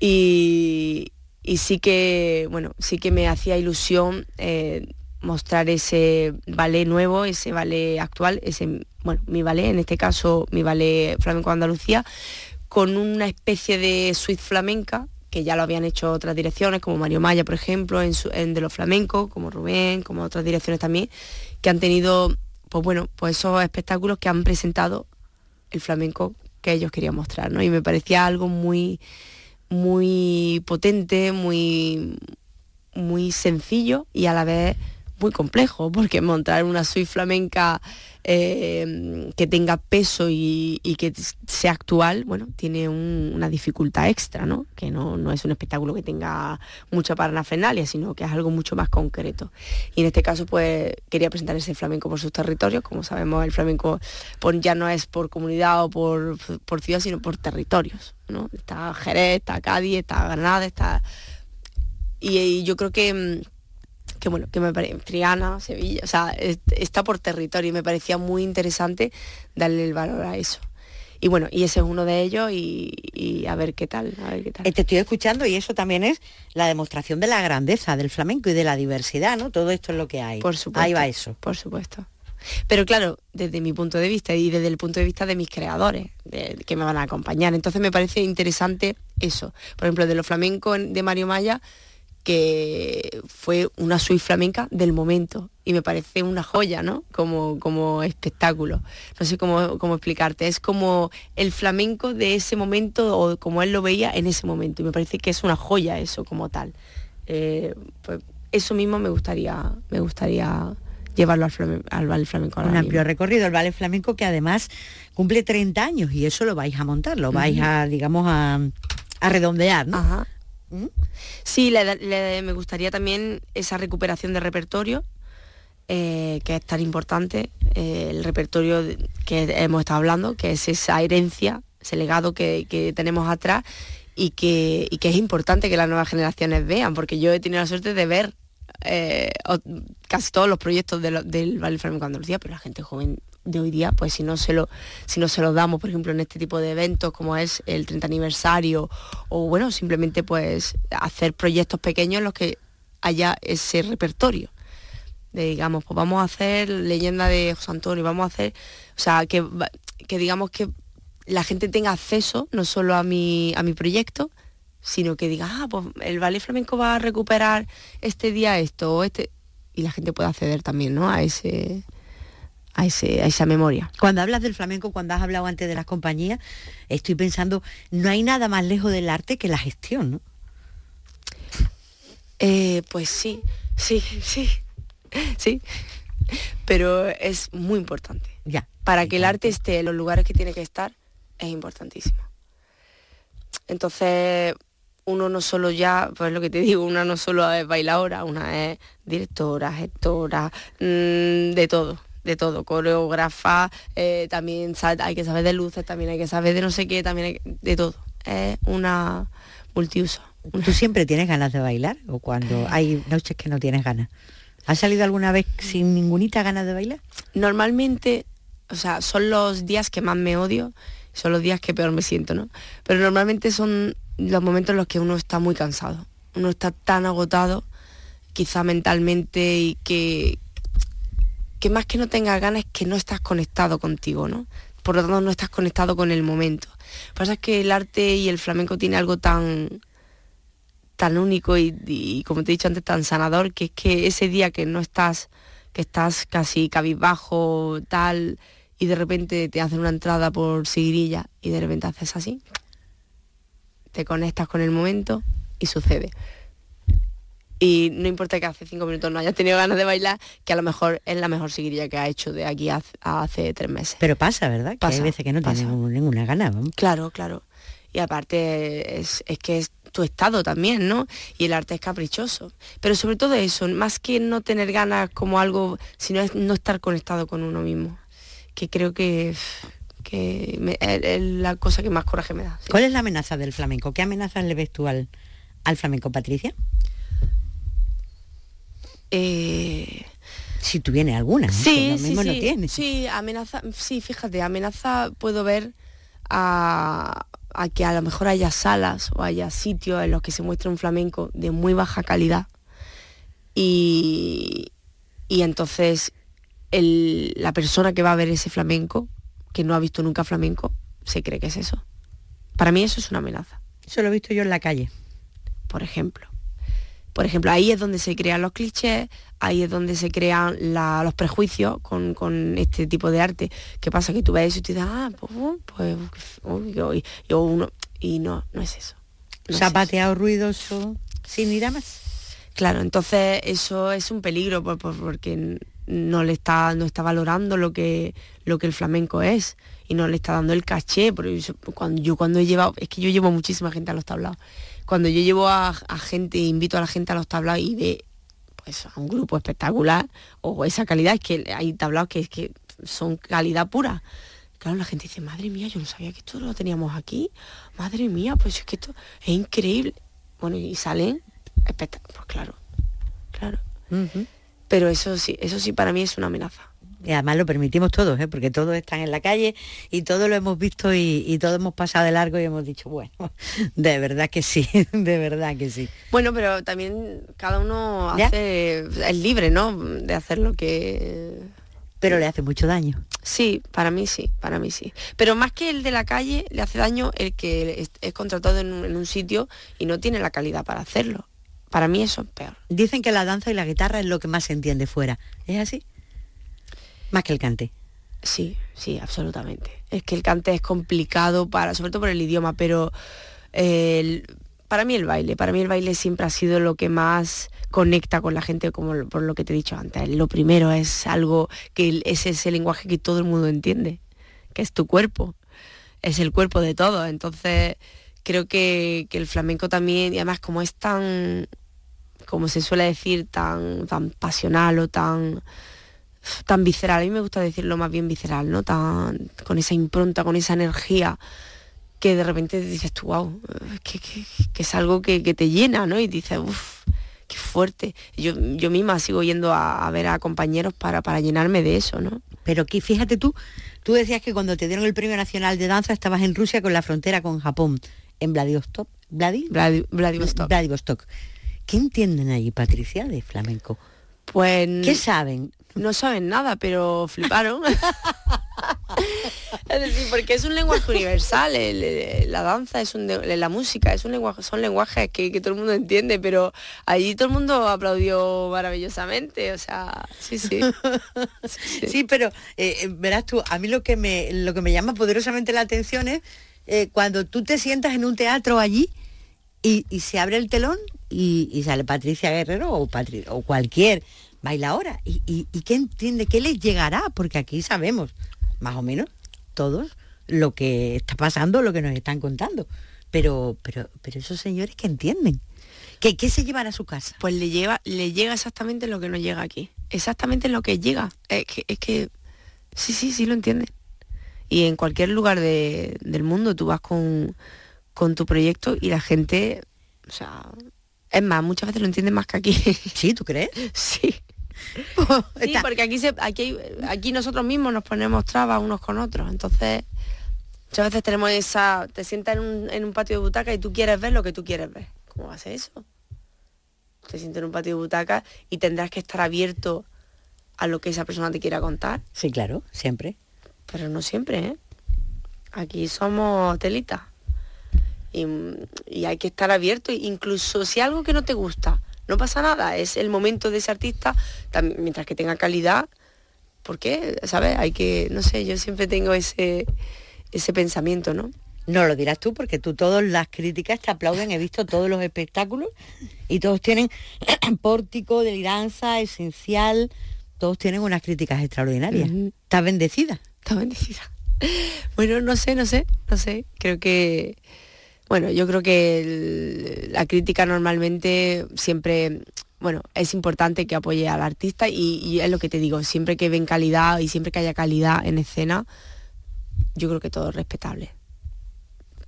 Y, sí que, bueno, sí que me hacía ilusión eh, mostrar ese ballet nuevo, ese ballet actual, ese, bueno, mi ballet, en este caso mi ballet flamenco Andalucía, con una especie de suite flamenca, que ya lo habían hecho otras direcciones, como Mario Maya, por ejemplo, en, en de los flamencos, como Rubén, como otras direcciones también, que han tenido, pues bueno, pues esos espectáculos que han presentado el flamenco que ellos querían mostrar, ¿no? Y me parecía algo muy, muy potente, muy, muy sencillo y a la vez muy complejo, porque montar una suite flamenca eh, que tenga peso y, que sea actual, bueno, tiene una dificultad extra, ¿no? Que no, no, es un espectáculo que tenga mucha paranafernalia, sino que es algo mucho más concreto. Y en este caso, pues, quería presentar ese flamenco por sus territorios. Como sabemos, el flamenco ya no es por comunidad o por, por ciudad, sino por territorios, ¿no? Está Jerez, está Cádiz, está Granada, está... y yo creo que mm, que bueno, que me parece, Triana, Sevilla, o sea, está por territorio y me parecía muy interesante darle el valor a eso. Y bueno, y ese es uno de ellos y, a ver qué tal, a ver qué tal. Te estoy escuchando y eso también es la demostración de la grandeza del flamenco y de la diversidad, ¿no? Todo esto es lo que hay. Por supuesto. Ahí va eso. Por supuesto. Pero claro, desde mi punto de vista y desde el punto de vista de mis creadores que me van a acompañar. Entonces me parece interesante eso. Por ejemplo, de los flamencos de Mario Maya, que fue una suite flamenca del momento y me parece una joya, ¿no? Como, como espectáculo. No sé cómo, cómo explicarte. Es como el flamenco de ese momento o como él lo veía en ese momento. Y me parece que es una joya eso como tal. Eh, pues eso mismo me gustaría, me gustaría llevarlo al, flamenco, al flamenco. Un amplio recorrido, el ballet flamenco que además cumple 30 años y eso lo vais a montar, lo vais a, digamos, a, a redondear, ¿no? Ajá. ¿Mm? Sí, me gustaría también esa recuperación de repertorio, eh, que es tan importante, eh, el repertorio que hemos estado hablando, que es esa herencia, ese legado que, tenemos atrás y que, es importante que las nuevas generaciones vean, porque yo he tenido la suerte de ver eh, casi todos los proyectos del Ballet Flamenco Andalucía, pero la gente joven de hoy día, pues si no se lo, si no se lo damos, por ejemplo, en este tipo de eventos como es el 30 aniversario, o bueno, simplemente pues hacer proyectos pequeños en los que haya ese repertorio. De, digamos, pues vamos a hacer leyenda de José Antonio, vamos a hacer, o sea, que, que digamos que la gente tenga acceso no solo a mi, a mi proyecto, sino que diga, ah, pues el ballet flamenco va a recuperar este día esto, o este, y la gente pueda acceder también, ¿no? A ese, a, esa memoria. Cuando hablas del flamenco, cuando has hablado antes de las compañías, estoy pensando, no hay nada más lejos del arte que la gestión, ¿no? Eh, pues sí, sí, sí, sí. Pero es muy importante. Ya. Para que el arte esté en los lugares que tiene que estar, es importantísimo. Entonces, uno no solo ya, pues lo que te digo, una no solo es bailadora, una es directora, gestora, mm, de todo de todo, coreógrafa, eh, también hay que saber de luces, también hay que saber de no sé qué, también hay de todo. Es una multiuso. ¿Tú siempre tienes ganas de bailar o cuando hay noches que no tienes ganas? ¿Has salido alguna vez sin ningunita ganas de bailar? Normalmente, o sea, son los días que más me odio, son los días que peor me siento, ¿no? Pero normalmente son los momentos en los que uno está muy cansado, uno está tan agotado, quizá mentalmente, y que, que más que no tengas ganas es que no estás conectado contigo, ¿no? Por lo tanto no estás conectado con el momento. Lo que pasa es que el arte y el flamenco tiene algo tan tan único y, como te he dicho antes tan sanador que es que ese día que no estás que estás casi cabizbajo tal y de repente te hacen una entrada por sigrilla y de repente haces así te conectas con el momento y sucede y no importa que hace cinco minutos no hayas tenido ganas de bailar, que a lo mejor es la mejor seguirilla que ha hecho de aquí a, hace tres meses. Pero pasa, ¿verdad? que hay veces que no tienes ninguna gana. Claro, claro. Y aparte es, que es tu estado también, ¿no? Y el arte es caprichoso. Pero sobre todo eso, más que no tener ganas como algo, sino es no estar conectado con uno mismo. Que creo que, que es, la cosa que más coraje me da. ¿Cuál es la amenaza del flamenco? ¿Qué amenazas le ves tú al, al flamenco, Patricia? Eh, si tú vienes alguna, sí, sí, sí, sí, amenaza, sí, fíjate, amenaza puedo ver a, que a lo mejor haya salas o haya sitios en los que se muestre un flamenco de muy baja calidad y, Y entonces la persona que va a ver ese flamenco, que no ha visto nunca flamenco, se cree que es eso. Para mí eso es una amenaza. Eso lo he visto yo en la calle. Por ejemplo. Por ejemplo, ahí es donde se crean los clichés, ahí es donde se crean los prejuicios con, este tipo de arte. ¿Qué pasa? Que tú ves eso y te dices, ah, pues, pues yo, uno, y no, no es eso. Zapateado ruidoso, sin ir a más. Claro, entonces eso es un peligro porque no le está, no está valorando lo que, lo que el flamenco es y no le está dando el caché. Porque cuando, yo cuando he llevado, es que yo llevo muchísima gente a los tablados. Cuando yo llevo a, gente, invito a la gente a los tablados y ve pues, a un grupo espectacular o esa calidad, es que hay tablados que, es que son calidad pura. Claro, la gente dice, madre mía, yo no sabía que esto lo teníamos aquí. Madre mía, pues es que esto es increíble. Bueno, y salen pues claro, claro. Pero eso sí, eso sí para mí es una amenaza. Y además lo permitimos todos, ¿eh? porque todos están en la calle y todos lo hemos visto y, todos hemos pasado de largo y hemos dicho, bueno, de verdad que sí, de verdad que sí. Bueno, pero también cada uno hace, es libre, ¿no? De hacer lo que... Pero le hace mucho daño. Sí, para mí sí, para mí sí. Pero más que el de la calle, le hace daño el que es, contratado en un sitio y no tiene la calidad para hacerlo. Para mí eso es peor. Dicen que la danza y la guitarra es lo que más se entiende fuera. ¿Es así? Más que el cante. Sí, sí, absolutamente. Es que el cante es complicado para, sobre todo por el idioma, pero para mí el baile, para mí el baile siempre ha sido lo que más conecta con la gente, como por lo que te he dicho antes. Lo primero es algo que es ese lenguaje que todo el mundo entiende, que es tu cuerpo, es el cuerpo de todo. Entonces, creo que, que el flamenco también, y además como es tan como se suele decir, tan, tan pasional o tan, tan visceral. A mí me gusta decirlo más bien visceral, ¿no? Tan, con esa impronta, con esa energía que de repente dices tú, wow, que, es algo que, te llena, ¿no? Y dices, uff, qué fuerte. Yo, yo misma sigo yendo a, ver a compañeros para, para llenarme de eso, ¿no? Pero que fíjate tú, tú decías que cuando te dieron el Premio Nacional de Danza estabas en Rusia con la frontera con Japón, en Vladivostok. Vladivostok. Vladivostok. ¿Qué entienden allí, Patricia, de flamenco? Pues... ¿Qué saben? No saben nada, pero fliparon. es decir, porque es un lenguaje universal, la danza es un, la música es un lenguaje, son lenguajes que, todo el mundo entiende, pero allí todo el mundo aplaudió maravillosamente, o sea, sí, sí. sí, pero eh, eh, verás tú, a mí lo que me lo que me llama poderosamente la atención es eh, cuando tú te sientas en un teatro allí y, se abre el telón y, sale Patricia Guerrero o, cualquier bailadora. Y, y, qué entiende? ¿Qué les llegará? Porque aquí sabemos, más o menos, todos lo que está pasando, lo que nos están contando. Pero, pero, pero esos señores que entienden. ¿Qué, ¿Qué, se llevan a su casa? Pues le, lleva, le llega exactamente lo que nos llega aquí. Exactamente lo que llega. Es que, es que sí, sí, sí lo entienden. Y en cualquier lugar del mundo tú vas con, con tu proyecto y la gente, o sea, es más, muchas veces lo entienden más que aquí. ¿Sí, tú crees? Sí. sí, porque aquí, se, aquí, aquí nosotros mismos nos ponemos trabas unos con otros. Entonces, muchas veces tenemos esa... Te sientas en un, en un patio de butaca y tú quieres ver lo que tú quieres ver. ¿Cómo va a ser eso? Te sientes en un patio de butaca y tendrás que estar abierto a lo que esa persona te quiera contar. Sí, claro, siempre. Pero no siempre, ¿eh? Aquí somos telitas y, hay que estar abierto, incluso si algo que no te gusta, no pasa nada, es el momento de ese artista, mientras que tenga calidad, ¿por qué? ¿Sabes? Hay que, no sé, yo siempre tengo ese, ese pensamiento, ¿no? No lo dirás tú porque tú todas las críticas te aplauden, he visto todos los espectáculos y todos tienen pórtico, deliranza, esencial, todos tienen unas críticas extraordinarias. ¿Estás bendecida? Está bendecida. Bueno, no sé, no sé, no sé. Creo que bueno, yo creo que la crítica normalmente siempre, bueno, es importante que apoye al artista y, es lo que te digo, siempre que ven calidad y siempre que haya calidad en escena, yo creo que todo es respetable.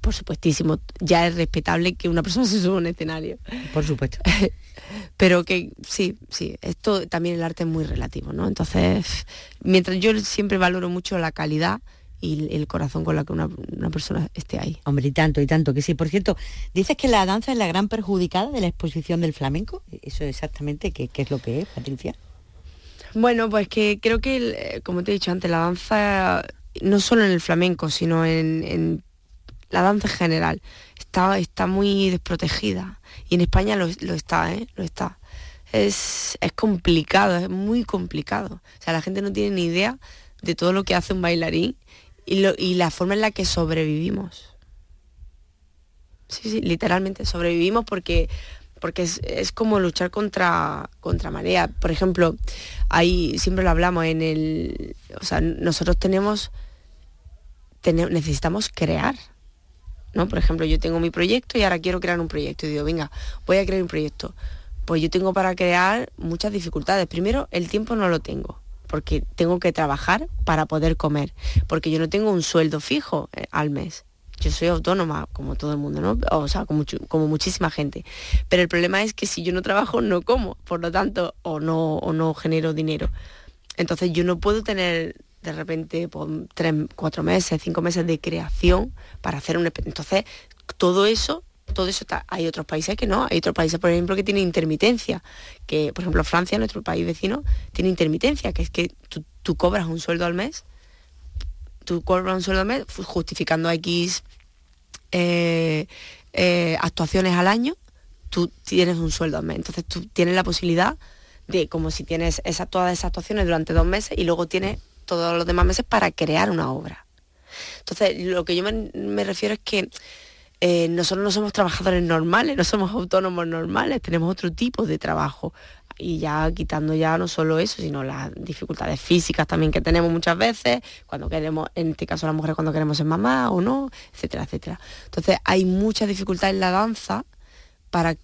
Por supuestísimo, ya es respetable que una persona se suba a un escenario. Por supuesto. Pero que sí, sí, esto también el arte es muy relativo, ¿no? Entonces, mientras yo siempre valoro mucho la calidad, y el corazón con la que una, persona esté ahí. Hombre, y tanto, y tanto que sí. Por cierto, dices que la danza es la gran perjudicada de la exposición del flamenco. ¿Eso exactamente qué, qué es lo que es, Patricia? Bueno, pues que creo que, eh, como te he dicho antes, la danza, no solo en el flamenco, sino en, la danza en general, está, está muy desprotegida. Y en España lo, está, ¿eh? Lo está. Es, es complicado, es muy complicado. O sea, la gente no tiene ni idea de todo lo que hace un bailarín y, la forma en la que sobrevivimos. Sí, sí, literalmente sobrevivimos porque porque es, como luchar contra, contra marea. Por ejemplo, ahí siempre lo hablamos en el. O sea, nosotros tenemos. necesitamos crear. ¿no? Por ejemplo, yo tengo mi proyecto y ahora quiero crear un proyecto. Y digo, venga, voy a crear un proyecto. Pues yo tengo para crear muchas dificultades. Primero, el tiempo no lo tengo porque tengo que trabajar para poder comer, porque yo no tengo un sueldo fijo eh, al mes yo soy autónoma, como todo el mundo, ¿no? O sea, como, como muchísima gente. Pero el problema es que si yo no trabajo, no como, por lo tanto, o no, o no genero dinero. Entonces yo no puedo tener de repente por pues, tres, cuatro meses, cinco meses de creación para hacer un... Entonces, todo eso todo eso está. Hay otros países que no, hay otros países, por ejemplo, que tienen intermitencia, que por ejemplo Francia, nuestro país vecino, tiene intermitencia, que es que tú, cobras un sueldo al mes tú cobras un sueldo al mes justificando X eh, eh, actuaciones al año, tú tienes un sueldo al mes. Entonces tú tienes la posibilidad de, como si tienes esa, todas esas actuaciones durante dos meses y luego tienes todos los demás meses para crear una obra. Entonces, lo que yo me, refiero es que eh, nosotros no somos trabajadores normales, no somos autónomos normales, tenemos otro tipo de trabajo y ya quitando ya no solo eso, sino las dificultades físicas también que tenemos muchas veces, cuando queremos, en este caso las mujeres cuando queremos ser mamá o no, etcétera, etcétera. Entonces hay mucha dificultad en la danza para,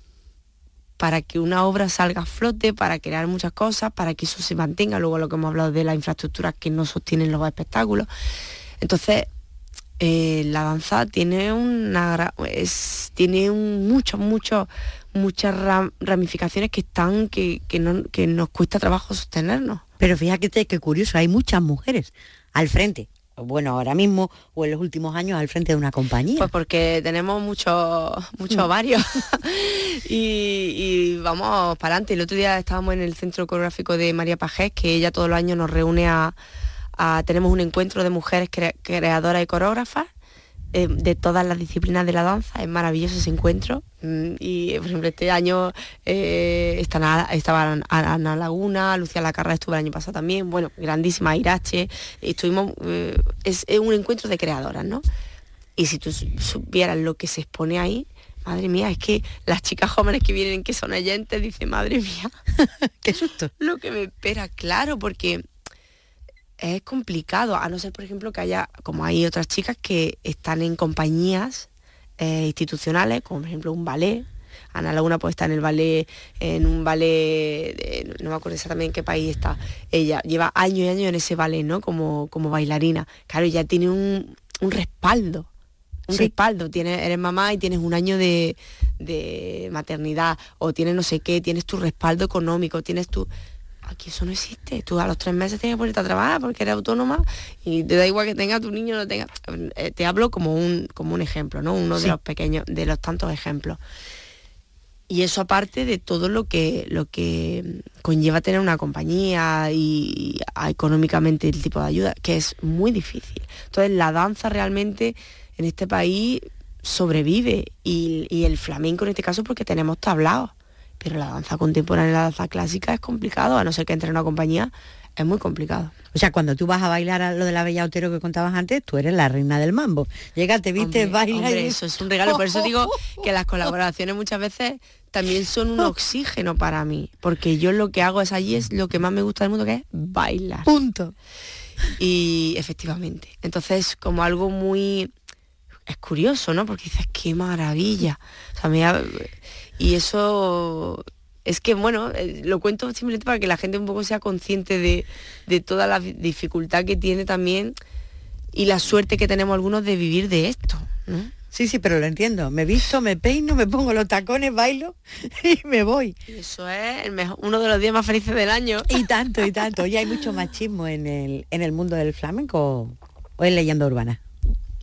para que una obra salga a flote, para crear muchas cosas, para que eso se mantenga, luego lo que hemos hablado de las infraestructuras que no sostienen los espectáculos. Entonces, eh, la danza tiene una es, tiene un, mucho, mucho, muchas ramificaciones que están, que, que, nos cuesta trabajo sostenernos. Pero fíjate qué curioso, hay muchas mujeres al frente bueno, ahora mismo o en los últimos años al frente de una compañía? Pues porque tenemos muchos muchos mm. varios y, vamos para adelante. El otro día estábamos en el Centro Coreográfico de María Pajés, que ella todos los años nos reúne a... tenemos un encuentro de mujeres creadoras y coreógrafas eh, de todas las disciplinas de la danza. Es maravilloso ese encuentro. Mm, y, por ejemplo, este año eh, estaba Ana Laguna, Lucía Lacarra estuvo el año pasado también, bueno, grandísima, Irache. Estuvimos, eh, es, un encuentro de creadoras, ¿no? Y si tú supieras lo que se expone ahí, madre mía, es que las chicas jóvenes que vienen, que son oyentes, dicen, madre mía, qué susto. Lo que me espera, claro, porque es complicado, a no ser, por ejemplo, que haya, como hay otras chicas que están en compañías eh, institucionales, como por ejemplo un ballet. Ana Laguna puede estar en el ballet, en un ballet, no me acuerdo exactamente en qué país está. Ella lleva años y años en ese ballet, ¿no? Como, como bailarina. Claro, ya tiene un, respaldo. Un respaldo. Tienes, eres mamá y tienes un año de, de maternidad, o tienes no sé qué, tienes tu respaldo económico, tienes tu aquí eso no existe. Tú a los tres meses tienes que ponerte a trabajar porque eres autónoma y te da igual que tenga tu niño o no tenga. Eh, te hablo como un, como un ejemplo, ¿no? Uno de los pequeños, de los tantos ejemplos. Y eso aparte de todo lo que, lo que conlleva tener una compañía y, económicamente el tipo de ayuda, que es muy difícil. Entonces la danza realmente en este país sobrevive y, y el flamenco en este caso porque tenemos tablados pero la danza contemporánea y la danza clásica es complicado, a no ser que entre en una compañía, es muy complicado. O sea, cuando tú vas a bailar a lo de la Bella Otero que contabas antes, tú eres la reina del mambo. Llega, te viste, bailar y... eso es un regalo. Por eso digo que las colaboraciones muchas veces también son un oxígeno para mí. Porque yo lo que hago es allí es lo que más me gusta del mundo, que es bailar. Punto. Y efectivamente. Entonces, como algo muy... Es curioso, ¿no? Porque dices, qué maravilla. O sea, me y eso es que, bueno, eh, lo cuento simplemente para que la gente un poco sea consciente de, toda la dificultad que tiene también y la suerte que tenemos algunos de vivir de esto. Sí, sí, pero lo entiendo. Me visto, me peino, me pongo los tacones, bailo y me voy. Eso es uno de los días más felices del año. Y tanto, y tanto. Y hay mucho machismo en el, en el mundo del flamenco o en leyenda urbana.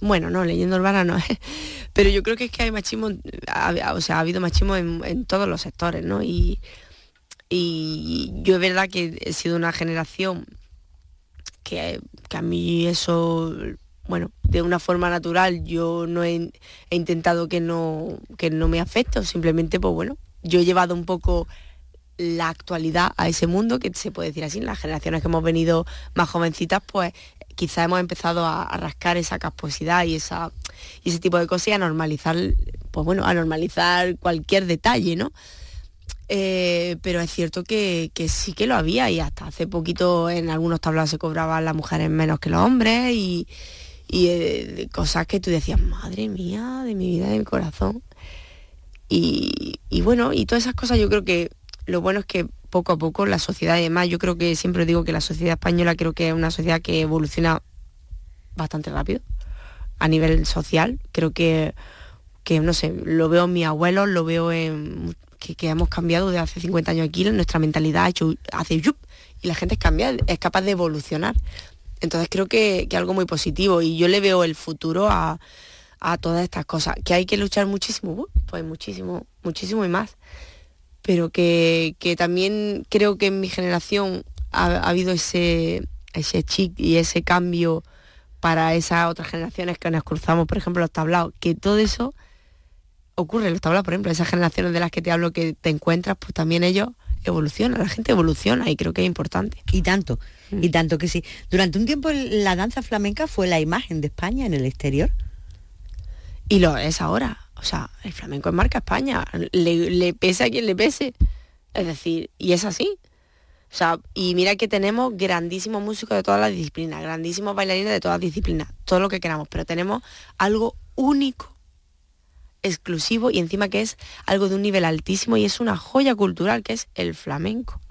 Bueno, no, leyenda urbana no, pero yo creo que es que hay machismo, o sea, ha habido machismo en, todos los sectores, ¿no? Y, y yo es verdad que he sido una generación que, a mí eso, bueno, de una forma natural yo no he, intentado que no, que no me afecte, simplemente pues bueno, yo he llevado un poco la actualidad a ese mundo, que se puede decir así, las generaciones que hemos venido más jovencitas, pues quizá hemos empezado a, rascar esa casposidad y, esa, y ese tipo de cosas y a normalizar, pues bueno, a normalizar cualquier detalle, ¿no? Eh, pero es cierto que, sí que lo había y hasta hace poquito en algunos tablados se cobraban las mujeres menos que los hombres y, eh, cosas que tú decías, madre mía, de mi vida, de mi corazón. Y, y, bueno, y todas esas cosas yo creo que lo bueno es que poco a poco la sociedad, además yo creo que siempre digo que la sociedad española creo que es una sociedad que evoluciona bastante rápido a nivel social. Creo que, que no sé, lo veo en mis abuelos, lo veo en que, hemos cambiado de hace 50 años aquí, nuestra mentalidad ha hecho, hace yup, y la gente es cambia, es capaz de evolucionar. Entonces creo que, que algo muy positivo y yo le veo el futuro a, todas estas cosas. Que hay que luchar muchísimo, pues muchísimo, muchísimo y más. Pero que, también creo que en mi generación ha, habido ese, ese chic y ese cambio para esas otras generaciones que nos cruzamos, por ejemplo, los tablados, que todo eso ocurre en los tablados, por ejemplo, esas generaciones de las que te hablo que te encuentras, pues también ellos evolucionan, la gente evoluciona y creo que es importante. Y tanto, y mm. tanto que sí. Durante un tiempo la danza flamenca fue la imagen de España en el exterior. Y lo es ahora. O sea, el flamenco es marca España. Le, le pese a quien le pese. Es decir, y es así. O sea, y mira que tenemos grandísimos músicos de todas las disciplinas, grandísimos bailarines de todas las disciplinas, todo lo que queramos, pero tenemos algo único exclusivo y encima que es algo de un nivel altísimo y es una joya cultural que es el flamenco.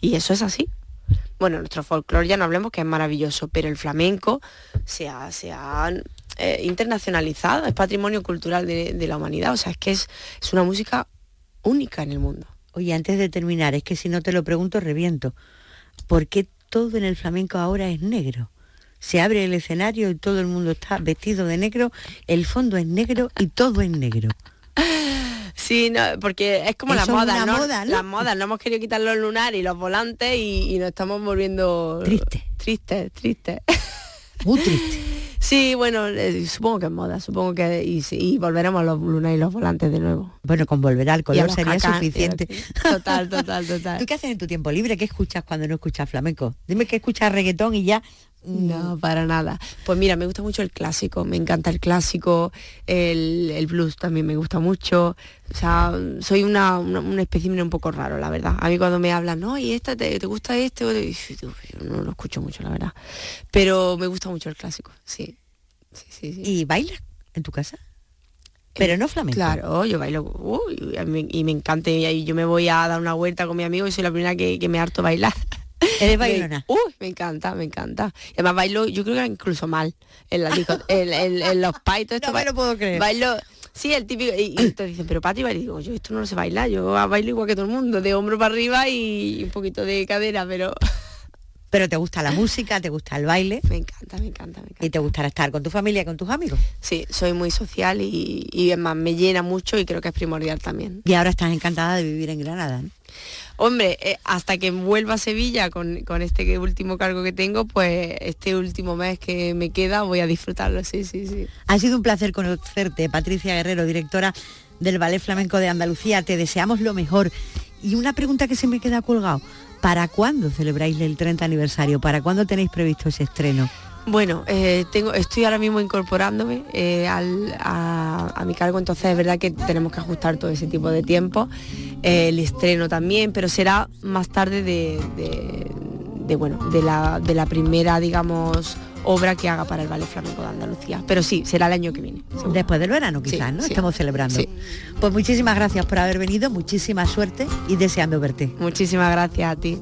Y eso es así. Bueno, nuestro folclore ya no hablemos que es maravilloso, pero el flamenco se ha, se ha eh, internacionalizado, es patrimonio cultural de, la humanidad, o sea, es que es, es una música única en el mundo. Oye, antes de terminar, es que si no te lo pregunto, reviento. ¿Por qué todo en el flamenco ahora es negro? se abre el escenario y todo el mundo está vestido de negro, el fondo es negro y todo es negro. Sí, porque es como la moda, ¿no? Moda, Las modas, no hemos querido quitar los lunares y los volantes y, nos estamos volviendo... Triste. Triste, triste. Muy triste. Sí, bueno, eh, supongo que es moda, supongo que y, volveremos a los lunares y los volantes de nuevo. Bueno, con volver al color sería suficiente. Total, total, total. ¿Tú qué haces en tu tiempo libre? ¿Qué escuchas cuando no escuchas flamenco? Dime que escuchas reggaetón y ya no, para nada. Pues mira, me gusta mucho el clásico, me encanta el clásico, el, blues también me gusta mucho. O sea, soy una, un espécimen un poco raro, la verdad. A mí cuando me hablan, no, y esta, ¿te, gusta este? no lo escucho mucho, la verdad. Pero me gusta mucho el clásico, sí. ¿Y bailas en tu casa? Pero no flamenco. Claro, yo bailo y me encanta. Y yo me voy a dar una vuelta con mi amigo y soy la primera que, que me harto bailar. ¿Eres bailona? Uy, me encanta, me encanta. Y además bailo, yo creo que incluso mal. En, la, en, los paitos. Esto, no me lo puedo creer. Bailo, sí, el típico. Y, te dicen, pero Pati, y digo, yo esto no lo sé bailar, yo bailo igual que todo el mundo, de hombro para arriba y un poquito de cadera, pero. Pero te gusta la música, te gusta el baile. Me encanta, me encanta, me encanta. Y te gustará estar con tu familia, con tus amigos. Sí, soy muy social y, y además me llena mucho y creo que es primordial también. Y ahora estás encantada de vivir en Granada. Hombre, eh, hasta que vuelva a Sevilla con, este último cargo que tengo, pues este último mes que me queda voy a disfrutarlo, sí, sí, sí. Ha sido un placer conocerte, Patricia Guerrero, directora del Ballet Flamenco de Andalucía. Te deseamos lo mejor. Y una pregunta que se me queda colgado. ¿Para cuándo celebráis el 30 aniversario? ¿Para cuándo tenéis previsto ese estreno? Bueno, eh, tengo, estoy ahora mismo incorporándome eh, a, mi cargo, entonces es verdad que tenemos que ajustar todo ese tipo de tiempo, eh, el estreno también, pero será más tarde de, bueno, de la, primera, digamos, obra que haga para el Ballet Flamenco de Andalucía. Pero sí, será el año que viene. Después del verano quizás, ¿no? Estamos celebrando. Pues muchísimas gracias por haber venido, muchísima suerte y deseando verte. Muchísimas gracias a ti.